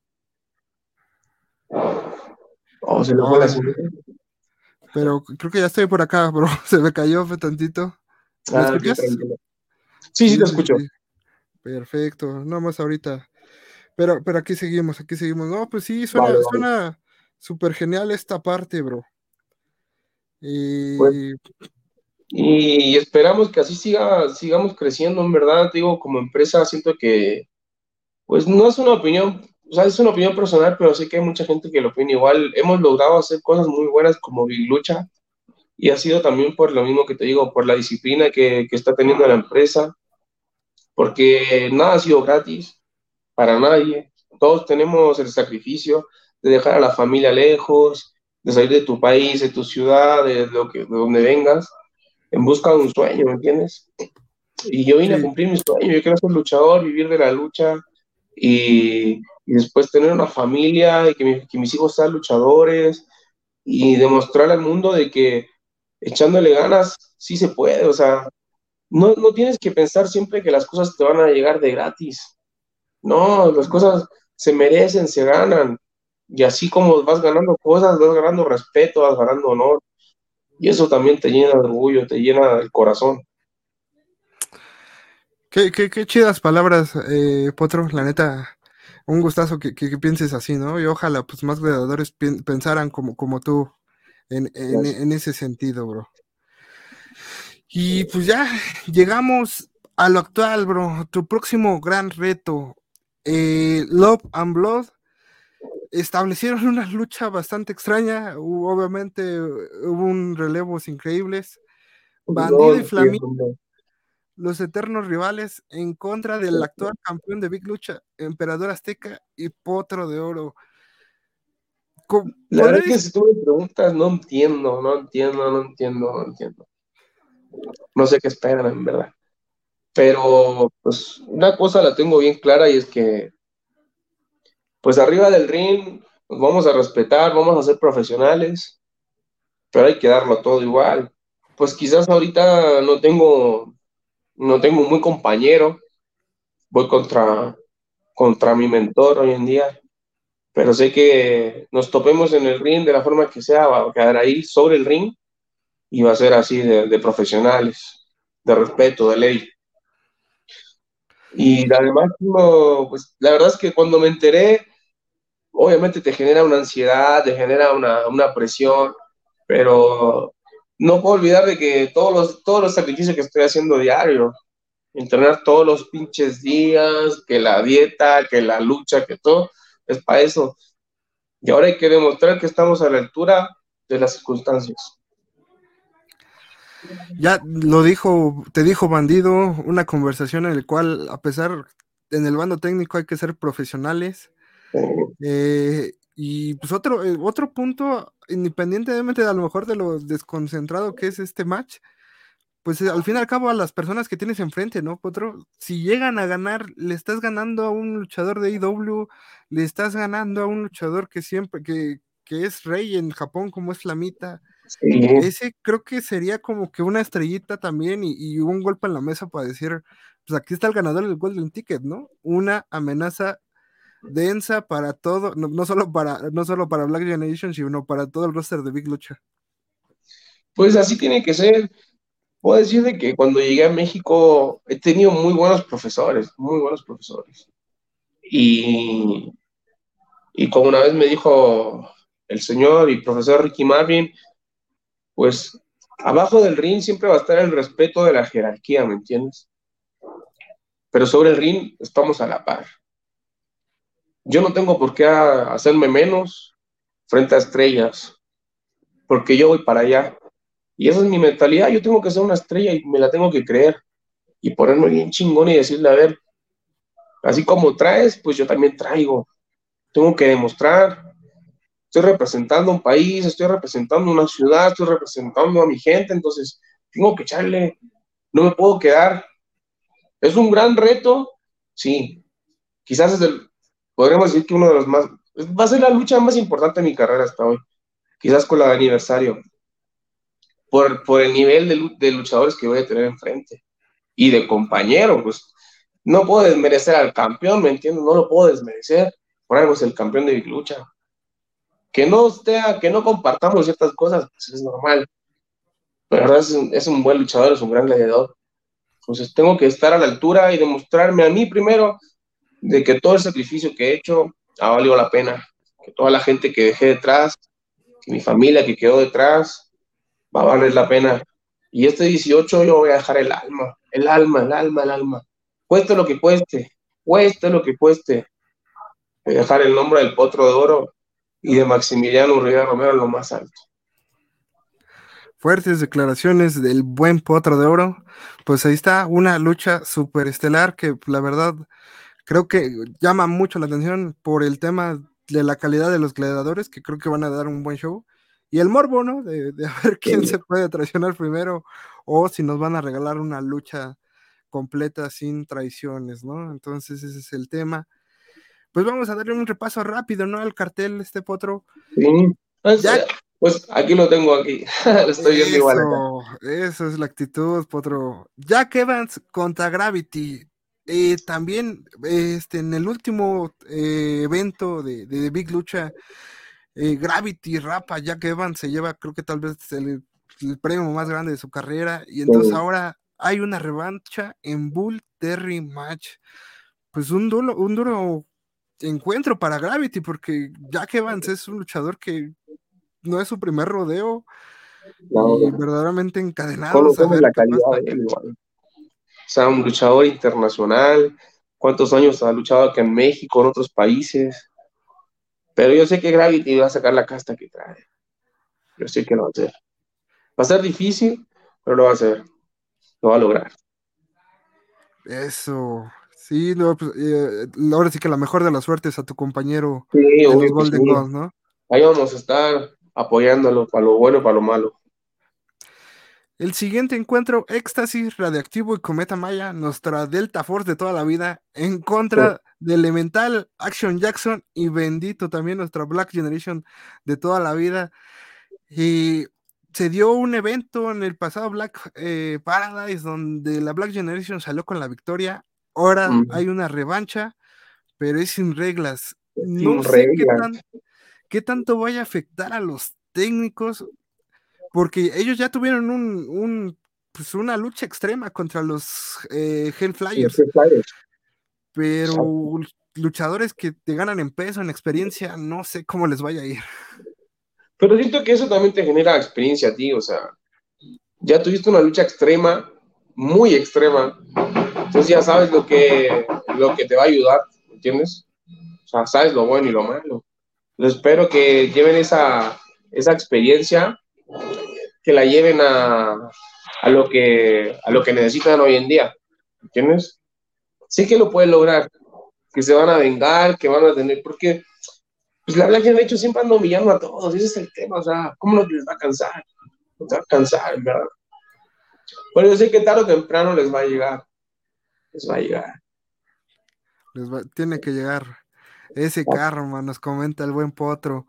Oh, se lo Pero creo que ya estoy por acá, bro. Se me cayó fue tantito. ¿Me ah, Sí, sí, te escucho. Perfecto, no más ahorita. Pero, pero aquí seguimos, aquí seguimos. No, pues sí, suena, suena súper genial esta parte, bro. Pues, y... esperamos que así siga, sigamos creciendo, en verdad, digo, como empresa siento que, pues no es una opinión, o sea, es una opinión personal, pero sé que hay mucha gente que lo opina igual. Hemos logrado hacer cosas muy buenas como Big Lucha, y ha sido también por lo mismo que te digo, por la disciplina que, que está teniendo la empresa, porque nada ha sido gratis para nadie. Todos tenemos el sacrificio de dejar a la familia lejos, de salir de tu país, de tu ciudad, de, lo que, de donde vengas, en busca de un sueño, ¿me entiendes? Y yo vine a cumplir mi sueño, yo quiero ser luchador, vivir de la lucha y, y después tener una familia y que, que, mis hijos sean luchadores y demostrar al mundo de que echándole ganas sí se puede, o sea, no, no tienes que pensar siempre que las cosas te van a llegar de gratis. No, las cosas se merecen, se ganan. Y así como vas ganando cosas, vas ganando respeto, vas ganando honor. Y eso también te llena de orgullo, te llena el corazón. Qué, qué, qué chidas palabras, eh, Potro, la neta. Un gustazo que, que, pienses así, ¿no? Y ojalá pues más gladiadores pensaran como, como tú en, en, en ese sentido, bro. Y pues ya llegamos a lo actual, bro. Tu próximo gran reto, eh, Love and Blood. Establecieron una lucha bastante extraña. obviamente hubo un relevos increíbles. Bandido y Flamingo, los eternos rivales en contra del actual campeón de Big Lucha, Emperador Azteca y Potro de Oro. La verdad es que si tú me preguntas, no entiendo, no entiendo, no entiendo, no entiendo no sé qué esperan en verdad. Pero pues una cosa la tengo bien clara y es que pues arriba del ring nos vamos a respetar, vamos a ser profesionales, pero hay que darlo todo igual. Pues quizás ahorita no tengo no tengo buen compañero, voy contra contra mi mentor hoy en día, pero sé que nos topemos en el ring de la forma que sea, va a quedar ahí sobre el ring y va a ser así de, profesionales, de respeto, de ley. Y además, pues la verdad es que cuando me enteré, obviamente te genera una ansiedad, te genera una, una presión, pero no puedo olvidar de que todos los, todos los sacrificios que estoy haciendo diario, entrenar todos los pinches días, que la dieta, que la lucha, que todo, es para eso. Y ahora hay que demostrar que estamos a la altura de las circunstancias. Ya lo dijo, te dijo Bandido, una conversación en la cual, a pesar, en el bando técnico hay que ser profesionales. Eh, y pues otro, eh, otro punto, independientemente de a lo mejor de lo desconcentrado que es este match, pues al fin y al cabo a las personas que tienes enfrente, ¿no, Potro? Si llegan a ganar, le estás ganando a un luchador de IW, le estás ganando a un luchador que siempre, que, que es rey en Japón como es Flamita. Ese creo que sería como que una estrellita también y, un golpe en la mesa para decir, pues aquí está el ganador del Golden Ticket, ¿no? Una amenaza densa para todo, no, solo para, no solo para Black Generation, sino para todo el roster de Big Lucha. Pues así tiene que ser. Puedo decir de que cuando llegué a México he tenido muy buenos profesores, muy buenos profesores. Y, y como una vez me dijo el señor y profesor Ricky Marvin, pues abajo del ring siempre va a estar el respeto de la jerarquía, ¿me entiendes? Pero sobre el ring estamos a la par. Yo no tengo por qué hacerme menos frente a estrellas, porque yo voy para allá. Y esa es mi mentalidad, yo tengo que ser una estrella y me la tengo que creer. Y ponerme bien chingón y decirle, a ver, así como traes, pues yo también traigo. Tengo que demostrar. Estoy representando un país, estoy representando una ciudad, estoy representando a mi gente, entonces tengo que echarle, no me puedo quedar. Es un gran reto, sí. Quizás es el, podríamos decir que uno de los más, va a ser la lucha más importante de mi carrera hasta hoy. Quizás con la de aniversario por, por el nivel de, de, luchadores que voy a tener enfrente y de compañero, pues no puedo desmerecer al campeón, ¿me entiendes? No lo puedo desmerecer, por algo es el campeón de Big Lucha. Que no, esté, que no compartamos ciertas cosas, pues es normal. Pero la verdad es un, buen luchador, es un gran gladiador. Entonces tengo que estar a la altura y demostrarme a mí primero de que todo el sacrificio que he hecho ha valido la pena. Que toda la gente que dejé detrás, mi familia que quedó detrás, va a valer la pena. Y este 18 yo voy a dejar el alma, el alma, el alma, el alma. Cueste lo que cueste, cueste lo que cueste. Voy a dejar el nombre del Potro de Oro y de Maximiliano Rivera Romero en lo más alto. Fuertes declaraciones del buen Potro de Oro. Pues ahí está una lucha superestelar que la verdad creo que llama mucho la atención por el tema de la calidad de los gladiadores, que creo que van a dar un buen show y el morbo, ¿no? De, de ver quién se puede traicionar primero o si nos van a regalar una lucha completa sin traiciones, ¿no? Entonces ese es el tema. Pues vamos a darle un repaso rápido, ¿no? Al cartel, este potro. Sí. Pues, pues aquí lo tengo aquí. lo estoy viendo igual. Eso es la actitud, potro. Jack Evans contra Gravity. Eh, también este, en el último eh, evento de, de Big Lucha eh, Gravity Rapa, Jack Evans se lleva, creo que tal vez el, el premio más grande de su carrera. Y entonces ahora hay una revancha en Bull Terry Match. Pues un duro, un duro encuentro para Gravity, porque Jack Evans es un luchador que no es su primer rodeo. y verdaderamente encadenado. la calidad O sea, un luchador internacional. ¿Cuántos años ha luchado aquí en México, en otros países? Pero yo sé que Gravity va a sacar la casta que trae. Yo sé que lo va a hacer. Va a ser difícil, pero lo va a hacer. Lo va a lograr. Eso. Sí, pues, eh, ahora sí que la mejor de las suertes a tu compañero sí, de los Golden Guns, ¿no? Ahí vamos a estar apoyándolo para lo bueno y para lo malo. El siguiente encuentro, Éxtasis, Radiactivo y Cometa Maya, nuestra Delta Force de toda la vida, en contra de Elemental, Action Jackson y bendito también nuestra Black Generation de toda la vida. Y se dio un evento en el pasado Black eh, Paradise donde la Black Generation salió con la victoria. Ahora hay una revancha, pero es sin reglas. No sé qué tanto vaya a afectar a los técnicos porque ellos ya tuvieron un, pues una lucha extrema contra los eh, Hellflyers. Pero luchadores que te ganan en peso, en experiencia, no sé cómo les vaya a ir. Pero siento que eso también te genera experiencia a ti, o sea, ya tuviste una lucha extrema, muy extrema, entonces ya sabes lo que, lo que te va a ayudar, ¿entiendes? O sea, sabes lo bueno y lo malo. espero que lleven esa, esa experiencia, que la lleven a, a, lo que, a lo que necesitan hoy en día, ¿entiendes? Sí que lo pueden lograr, que se van a vengar, que van a tener, porque pues la han hecho siempre ando humillando a todos, ese es el tema, o sea, ¿cómo no les va a cansar? Les va a cansar, ¿verdad? Pero yo sé que tarde o temprano les va a llegar, les va a llegar. Les tiene que llegar ese karma, nos comenta el buen Potro.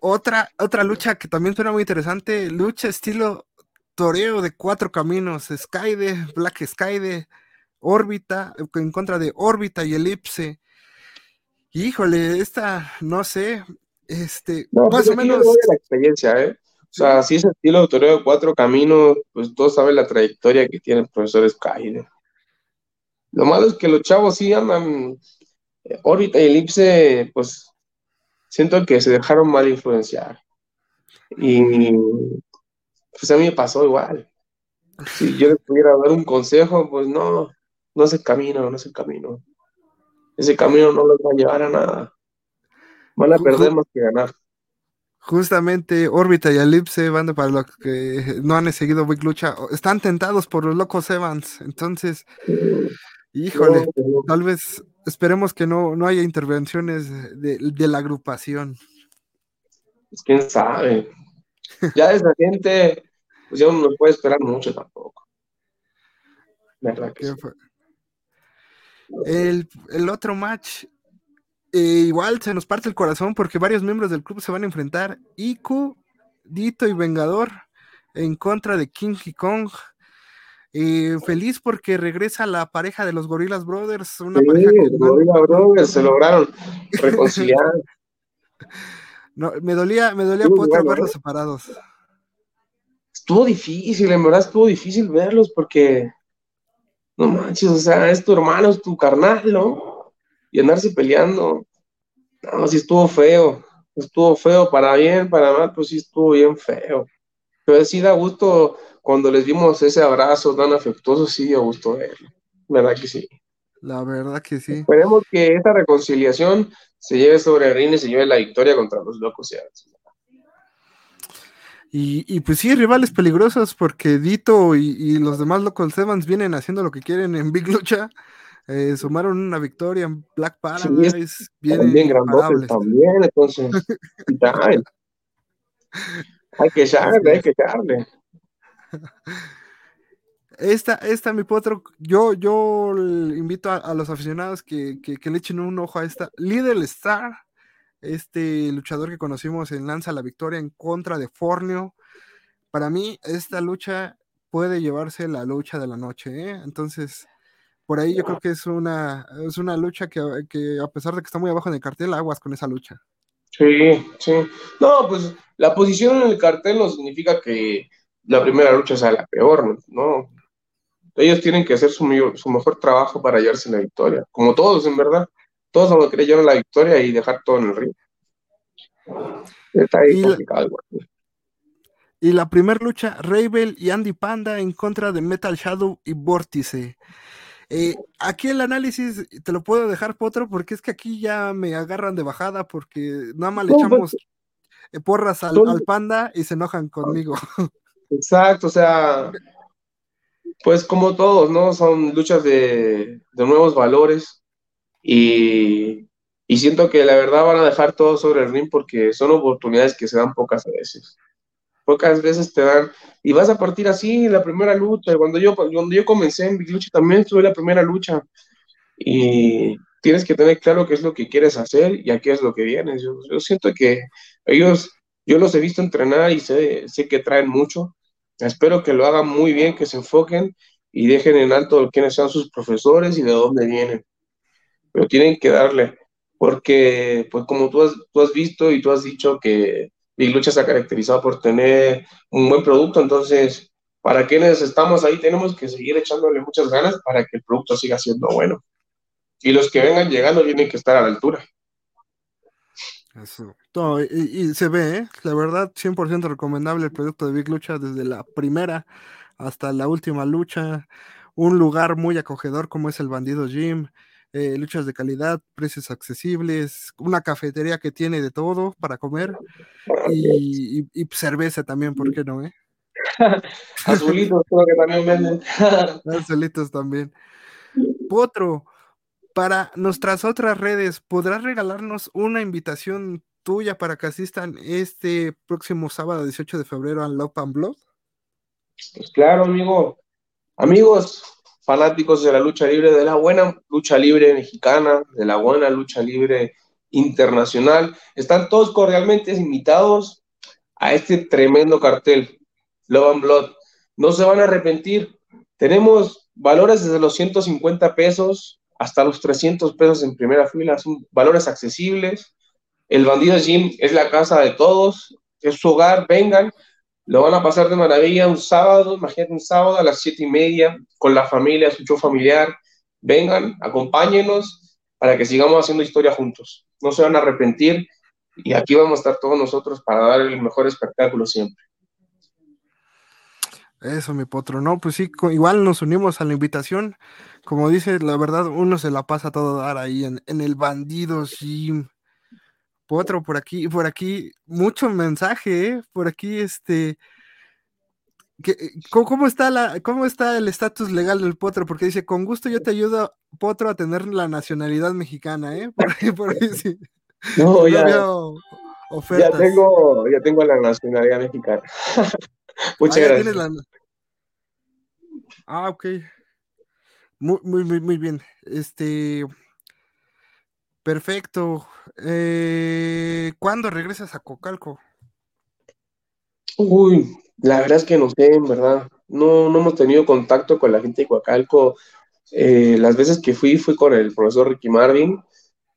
Otra, otra lucha que también suena muy interesante, lucha estilo toreo de cuatro caminos, Skyde, Black Skyde, órbita, en contra de órbita y elipse. Híjole, esta, no sé, este, más pues o menos. la experiencia, ¿eh? O sea, si es estilo de toreo de cuatro caminos, pues todos saben la trayectoria que tiene el profesor Skyde. Lo malo es que los chavos sí andan, órbita y elipse, pues siento que se dejaron mal influenciar. Y pues a mí me pasó igual. Si yo les pudiera dar un consejo, pues no, no es el camino, no es el camino. Ese camino no los va a llevar a nada. Van a perder más que ganar. Justamente Órbita y Elipse, banda para los que no han seguido Big Lucha, están tentados por los locos Evans. Entonces, híjole, tal vez esperemos que no, no haya intervenciones de, la agrupación. Pues quién sabe. Ya esa gente, pues ya no puede esperar mucho tampoco. ¿Verdad que el, otro match, eh, igual se nos parte el corazón porque varios miembros del club se van a enfrentar. Iku, Dito y Vengador en contra de King Kong. Eh, feliz porque regresa la pareja de los Gorillas Brothers. Una pareja Brothers se lograron reconciliar. no, me dolía, me dolía poder verlos separados. Estuvo difícil, en verdad estuvo difícil verlos porque no manches, o sea, es tu hermano, es tu carnal, ¿no? Y andarse peleando. No, sí estuvo feo. Estuvo feo para bien, para mal, pues sí estuvo bien feo. Pero sí da gusto cuando les dimos ese abrazo tan afectuoso, sí dio gusto verlo. ¿Verdad que sí? La verdad que sí. Esperemos que esta reconciliación se lleve sobre el ring y se lleve la victoria contra los locos. Y, pues sí, rivales peligrosos porque Dito y, los demás locos Evans vienen haciendo lo que quieren en Big Lucha. Eh, sumaron una victoria en Black Paradise. bien grandotes también, entonces. hay que echarle, hay que echarle. Esta, esta, mi potro, yo, yo invito a, los aficionados que, que, le echen un ojo a esta. Little Star este luchador que conocimos en Lanza la Victoria en contra de Fornio. Para mí, esta lucha puede llevarse la lucha de la noche. ¿eh? Entonces, por ahí yo creo que es una, es una lucha que, a pesar de que está muy abajo en el cartel, aguas con esa lucha. Sí, sí. No, pues la posición en el cartel no significa que la primera lucha sea la peor, ¿no? Ellos tienen que hacer su, su mejor trabajo para llevarse la victoria, como todos, en verdad todos vamos a querer llevar la victoria y dejar todo en el ring. Está ahí y complicado la, Y la primera lucha, Ravel y Andy Panda en contra de Metal Shadow y Vórtice. Eh, aquí el análisis te lo puedo dejar, Potro, porque es que aquí ya me agarran de bajada porque nada más le echamos eh, porras al, panda y se enojan conmigo. Exacto, o sea, pues como todos, ¿no? Son luchas de, de nuevos valores. Y, siento que la verdad van a dejar todo sobre el ring porque son oportunidades que se dan pocas veces. Pocas veces te dan, y vas a partir así la primera lucha. Cuando yo, cuando yo comencé en Big Lucha también estuve la primera lucha. Y tienes que tener claro qué es lo que quieres hacer y a qué es lo que vienes. Yo, siento que ellos, yo los he visto entrenar y sé, sé que traen mucho. Espero que lo hagan muy bien, que se enfoquen y dejen en alto quiénes sean sus profesores y de dónde vienen pero tienen que darle, porque pues como tú has, tú has visto y tú has dicho que Big Lucha se ha caracterizado por tener un buen producto, entonces, ¿para quienes estamos ahí tenemos que seguir echándole muchas ganas para que el producto siga siendo bueno? Y los que vengan llegando tienen que estar a la altura. Eso, No, y, se ve, ¿eh? la verdad, 100% recomendable el producto de Big Lucha desde la primera hasta la última lucha. Un lugar muy acogedor como es el Bandido Gym. Eh, luchas de calidad, precios accesibles, una cafetería que tiene de todo para comer y, y- y cerveza también, ¿por qué no? Eh? Azulitos creo que también venden. Los solitos también. Potro, para nuestras otras redes, ¿podrás regalarnos una invitación tuya para que asistan este próximo sábado 18 de febrero al Love and Blood? Pues claro, amigo. Amigos, fanáticos de la lucha libre, de la buena lucha libre mexicana, de la buena lucha libre internacional, están todos cordialmente invitados a este tremendo cartel, Love and Blood. No se van a arrepentir. Tenemos valores desde los 150 pesos hasta los 300 pesos en primera fila, son valores accesibles. El Bandido Gym es la casa de todos, es su hogar, vengan, lo van a pasar de maravilla un sábado, imagínate un sábado a las siete y media, con la familia, su show familiar. Vengan, acompáñenos para que sigamos haciendo historia juntos. No se van a arrepentir y aquí vamos a estar todos nosotros para dar el mejor espectáculo siempre. Eso, mi potro. No, pues sí, igual nos unimos a la invitación. Como dice, la verdad, uno se la pasa todo dar ahí en, en el bandido gym. Potro, por aquí, por aquí, mucho mensaje, ¿eh? Por aquí, este. que- ¿cómo, está la, ¿Cómo está el estatus legal del potro? Porque dice, con gusto yo te ayudo, potro, a tener la nacionalidad mexicana, ¿eh? Por ahí, por ahí sí. No, No ya, veo ya ofertas. tengo, ya tengo la nacionalidad mexicana. Muchas Ah, ya gracias. la- Ah, ok. Muy, muy, muy, muy bien. Este. Perfecto. Eh, ¿Cuándo regresas a Cocalco? Uy, la verdad es que no sé, en verdad. No, no hemos tenido contacto con la gente de Coacalco. Eh, las veces que fui, fui con el profesor Ricky Marvin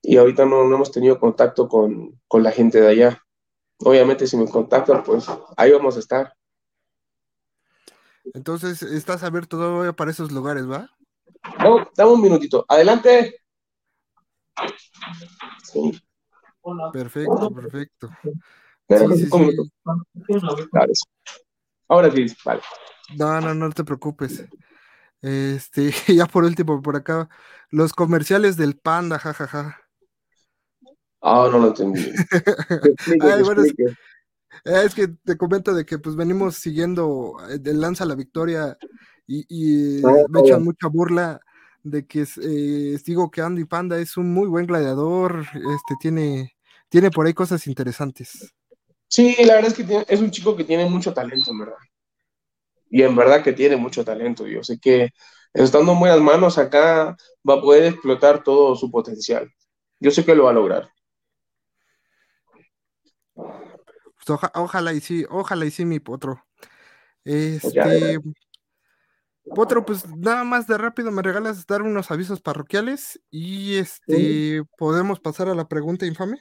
y ahorita no, no hemos tenido contacto con, con la gente de allá. Obviamente, si me contactan, pues ahí vamos a estar. Entonces, estás abierto todavía para esos lugares, ¿va? No, dame un minutito. Adelante. Sí, Perfecto, perfecto. Sí, sí, sí. Ahora sí, vale. No, no, no te preocupes. Este, ya por último, por acá, los comerciales del Panda, jajaja. Ah, no lo entendí. Ay, bueno, es-. Eh, Es que te comento de que pues venimos siguiendo eh, de Lanza la Victoria y, y Ah, me echan mucha burla de que eh, digo que Andy Panda es un muy buen gladiador, este tiene, tiene por ahí cosas interesantes. Sí, la verdad es que tiene- es un chico que tiene mucho talento, en verdad. Y en verdad que tiene mucho talento. Yo sé que estando en buenas manos acá va a poder explotar todo su potencial. Yo sé que lo va a lograr. Pues, oja- ojalá y sí, ojalá y sí, mi potro. Este, potro, pues nada más de rápido me regalas dar unos avisos parroquiales y este, podemos pasar a la pregunta infame.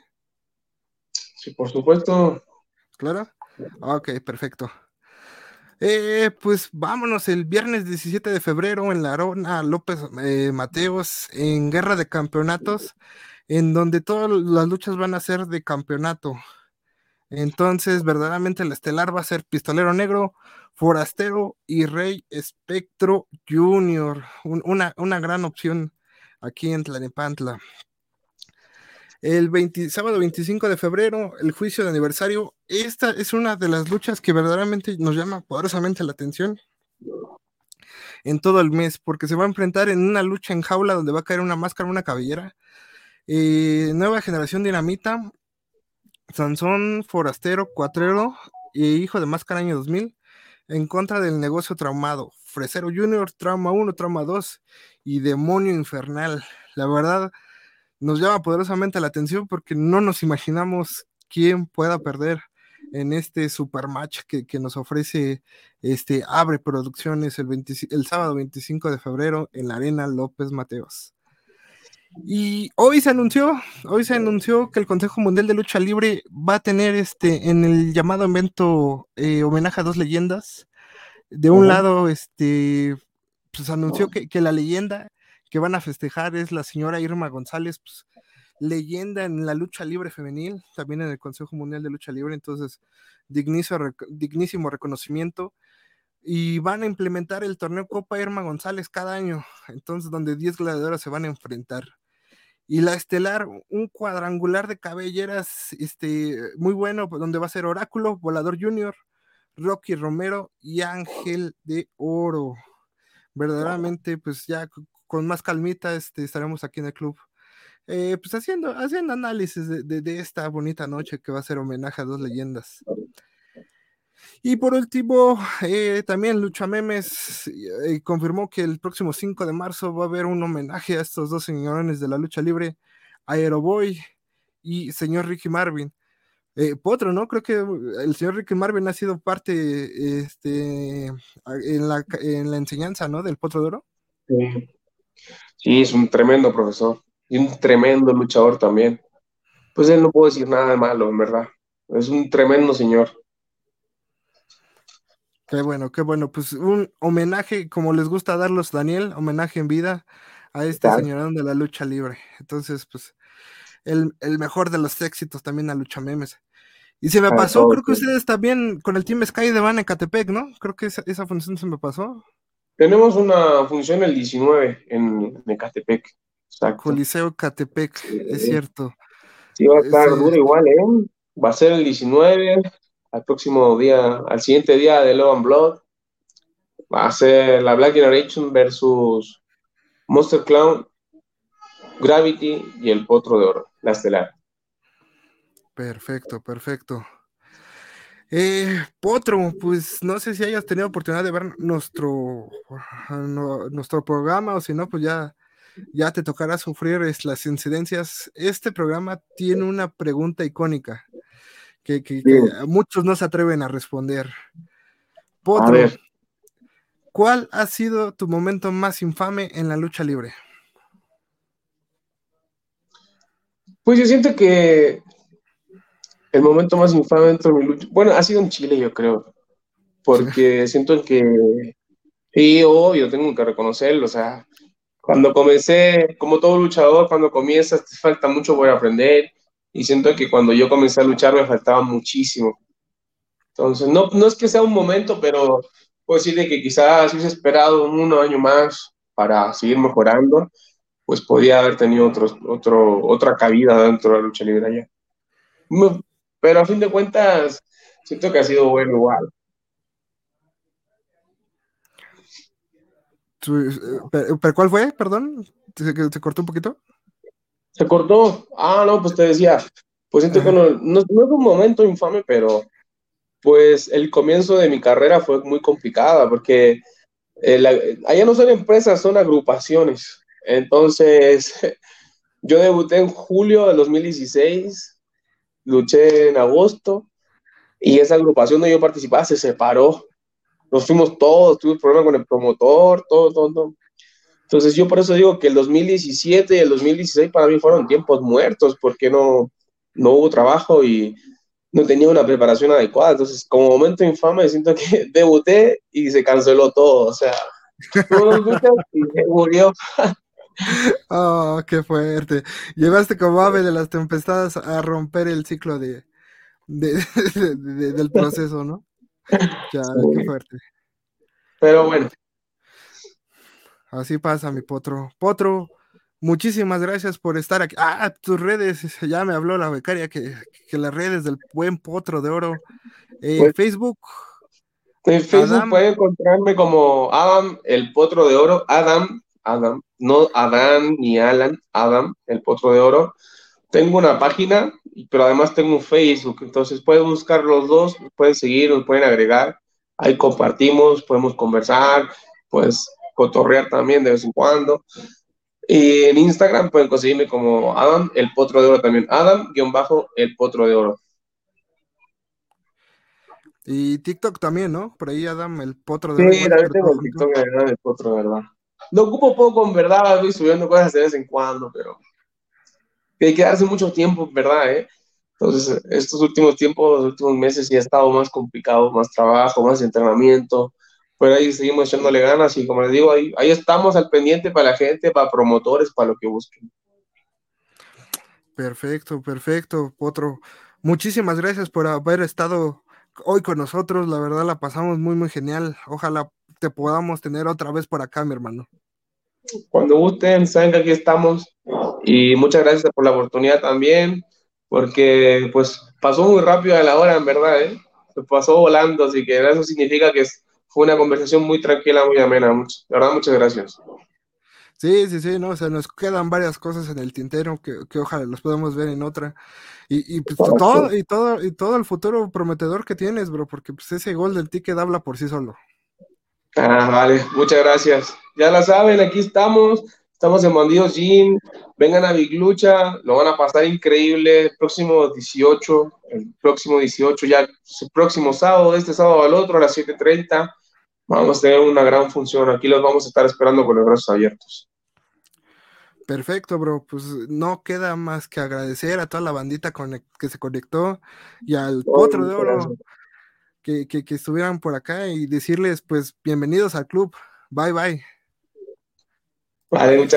Sí, por supuesto. ¿Claro? Ok, perfecto. Eh, pues vámonos el viernes 17 de febrero en la Arona López eh, Mateos en Guerra de Campeonatos, en donde todas las luchas van a ser de campeonato. Entonces, verdaderamente el estelar va a ser Pistolero Negro, Forastero y Rey Espectro Junior. Un- una, una gran opción aquí en Tlanepantla. El 20 sábado 25 de febrero, el juicio de aniversario. Esta es una de las luchas que verdaderamente nos llama poderosamente la atención en todo el mes, porque se va a enfrentar en una lucha en jaula donde va a caer una máscara, una cabellera. Eh, nueva generación dinamita, Sansón, Forastero, Cuatrero y Hijo de Máscara año 2000 en contra del negocio traumado. Fresero Junior, Trauma 1, Trauma 2 y Demonio Infernal. La verdad, nos llama poderosamente la atención porque no nos imaginamos quién pueda perder en este super match que, que nos ofrece este Abre Producciones el, 25 el sábado 25 de febrero en la Arena López Mateos. Y hoy se anunció, hoy se anunció que el Consejo Mundial de Lucha Libre va a tener este en el llamado evento eh, homenaje a dos leyendas. De un lado, este, pues anunció que, que la leyenda que van a festejar es la señora Irma González, pues, leyenda en la lucha libre femenil, también en el Consejo Mundial de Lucha Libre, entonces dignísimo, dignísimo reconocimiento. Y van a implementar el torneo Copa Irma González cada año, entonces donde 10 gladiadores se van a enfrentar. Y la estelar, un cuadrangular de cabelleras este, muy bueno, donde va a ser Oráculo, Volador Junior, Rocky Romero y Ángel de Oro. Verdaderamente, pues ya con más calmita este, estaremos aquí en el club eh, pues haciendo, haciendo análisis de, esta bonita noche que va a ser homenaje a dos leyendas. Y por último, eh, también Lucha Memes eh, confirmó que el próximo 5 de marzo va a haber un homenaje a estos dos señores de la lucha libre, Aeroboy y señor Ricky Marvin. Potro, ¿no? Creo que el señor Ricky Marvin ha sido parte este, en, la, en la enseñanza, ¿no? Del Potro de Oro. Sí. sí, es un tremendo profesor y un tremendo luchador también. Pues él no puedo decir nada de malo, en verdad. Es un tremendo señor. Qué bueno, qué bueno. Pues un homenaje, como les gusta darlos, Daniel, homenaje en vida a este señorón de la lucha libre. Entonces, pues, el, mejor de los éxitos también a Lucha Memes. Y se me pasó, creo que ustedes también con el Team Sky de Van en Catepec, ¿no? Creo que esa, esa función se me pasó. Tenemos una función el 19 en Ecatepec. Coliseo Catepec, es cierto. Sí, va a estar duro igual, ¿eh? Va a ser el 19, al próximo día, al siguiente día de Love and Blood. Va a ser la Black Generation versus Monster Clown, Gravity y el Potro de Oro, la estelar. Perfecto, perfecto. Eh, Potro, pues no sé si hayas tenido oportunidad de ver nuestro, nuestro programa o si no, pues ya ya te tocará sufrir las incidencias. Este programa tiene una pregunta icónica que, muchos no se atreven a responder. Potro, ¿cuál ha sido tu momento más infame en la lucha libre? Pues yo siento que el momento más infame dentro de mi lucha, bueno, ha sido en Chile, yo creo, porque siento que, sí, obvio, tengo que reconocerlo, o sea, cuando comencé, como todo luchador, cuando comienzas te falta mucho por aprender y siento que cuando yo comencé a luchar me faltaba muchísimo. Entonces, no, no es que sea un momento, pero puedo decirle que quizás si hubiese esperado un año más para seguir mejorando, pues podía haber tenido otro, otro, otra cabida dentro de la lucha libre allá. Pero a fin de cuentas, siento que ha sido bueno igual. Eh, ¿Pero cuál fue? Perdón, ¿Se, cortó un poquito? Se cortó. Ah, no, pues te decía, pues siento que no, no, es un momento infame, pero pues el comienzo de mi carrera fue muy complicada porque eh, allá no son empresas, son agrupaciones. Entonces, yo debuté en julio de 2016, luché en agosto y esa agrupación donde yo participaba se separó nos fuimos todos, tuve problemas con el promotor, todo, todo, todo. Entonces yo por eso digo que el 2017 y el 2016 para mí fueron tiempos muertos porque no, no hubo trabajo y no tenía una preparación adecuada. Entonces como momento infame siento que debuté y se canceló todo. O sea, y se murió. Oh, qué fuerte. Llevaste como ave de las tempestades a romper el ciclo de, del proceso, ¿no? Ya, qué fuerte. Pero bueno. Así pasa, mi potro. Potro, muchísimas gracias por estar aquí. Ah, tus redes, ya me habló la becaria que, las redes del buen potro de oro. Eh, pues, Facebook. En Facebook pueden encontrarme como Adam, el potro de oro. Adam, Adam, no Adán ni Alan, Adam, el potro de oro. Tengo una página pero además tengo un Facebook, entonces pueden buscar los dos, pueden seguir, nos pueden agregar, ahí compartimos, podemos conversar, pues cotorrear también de vez en cuando. Y en Instagram pueden conseguirme como Adam, el potro de oro también, Adam, guion bajo, el potro de oro. Y TikTok también, ¿no? Por ahí Adam, el potro de oro. Sí, tengo el TikTok, el potro de verdad. Lo ocupo poco, en verdad, estoy subiendo cosas de vez en cuando, pero hay que darse mucho tiempo, ¿verdad? Eh? Entonces, estos últimos tiempos, los últimos meses, ya ha estado más complicado, más trabajo, más entrenamiento, pero ahí seguimos echándole ganas y como les digo, ahí, ahí estamos al pendiente para la gente, para promotores, para lo que busquen. Perfecto, perfecto, Potro. Muchísimas gracias por haber estado hoy con nosotros. La verdad la pasamos muy, muy genial. Ojalá te podamos tener otra vez por acá, mi hermano. Cuando gusten, saben que aquí estamos. Y muchas gracias por la oportunidad también, porque pues pasó muy rápido a la hora, en verdad, ¿eh? Se pasó volando, así que eso significa que fue una conversación muy tranquila, muy amena. de verdad, muchas gracias. Sí, sí, sí, no, o sea, nos quedan varias cosas en el tintero que, que ojalá los podamos ver en otra. Y, y pues todo, y todo, y todo el futuro prometedor que tienes, bro, porque pues ese gol del ticket habla por sí solo. Ah, vale, muchas gracias. Ya la saben, aquí estamos, estamos en Bandidos Gym, vengan a Big Lucha, lo van a pasar increíble, el próximo 18, el próximo 18, ya el próximo sábado, este sábado al otro, a las 7.30, vamos a tener una gran función, aquí los vamos a estar esperando con los brazos abiertos. Perfecto, bro. Pues no queda más que agradecer a toda la bandita que se conectó y al otro de oro que, que, que, estuvieran por acá y decirles, pues, bienvenidos al club. Bye, bye. Vale, muchas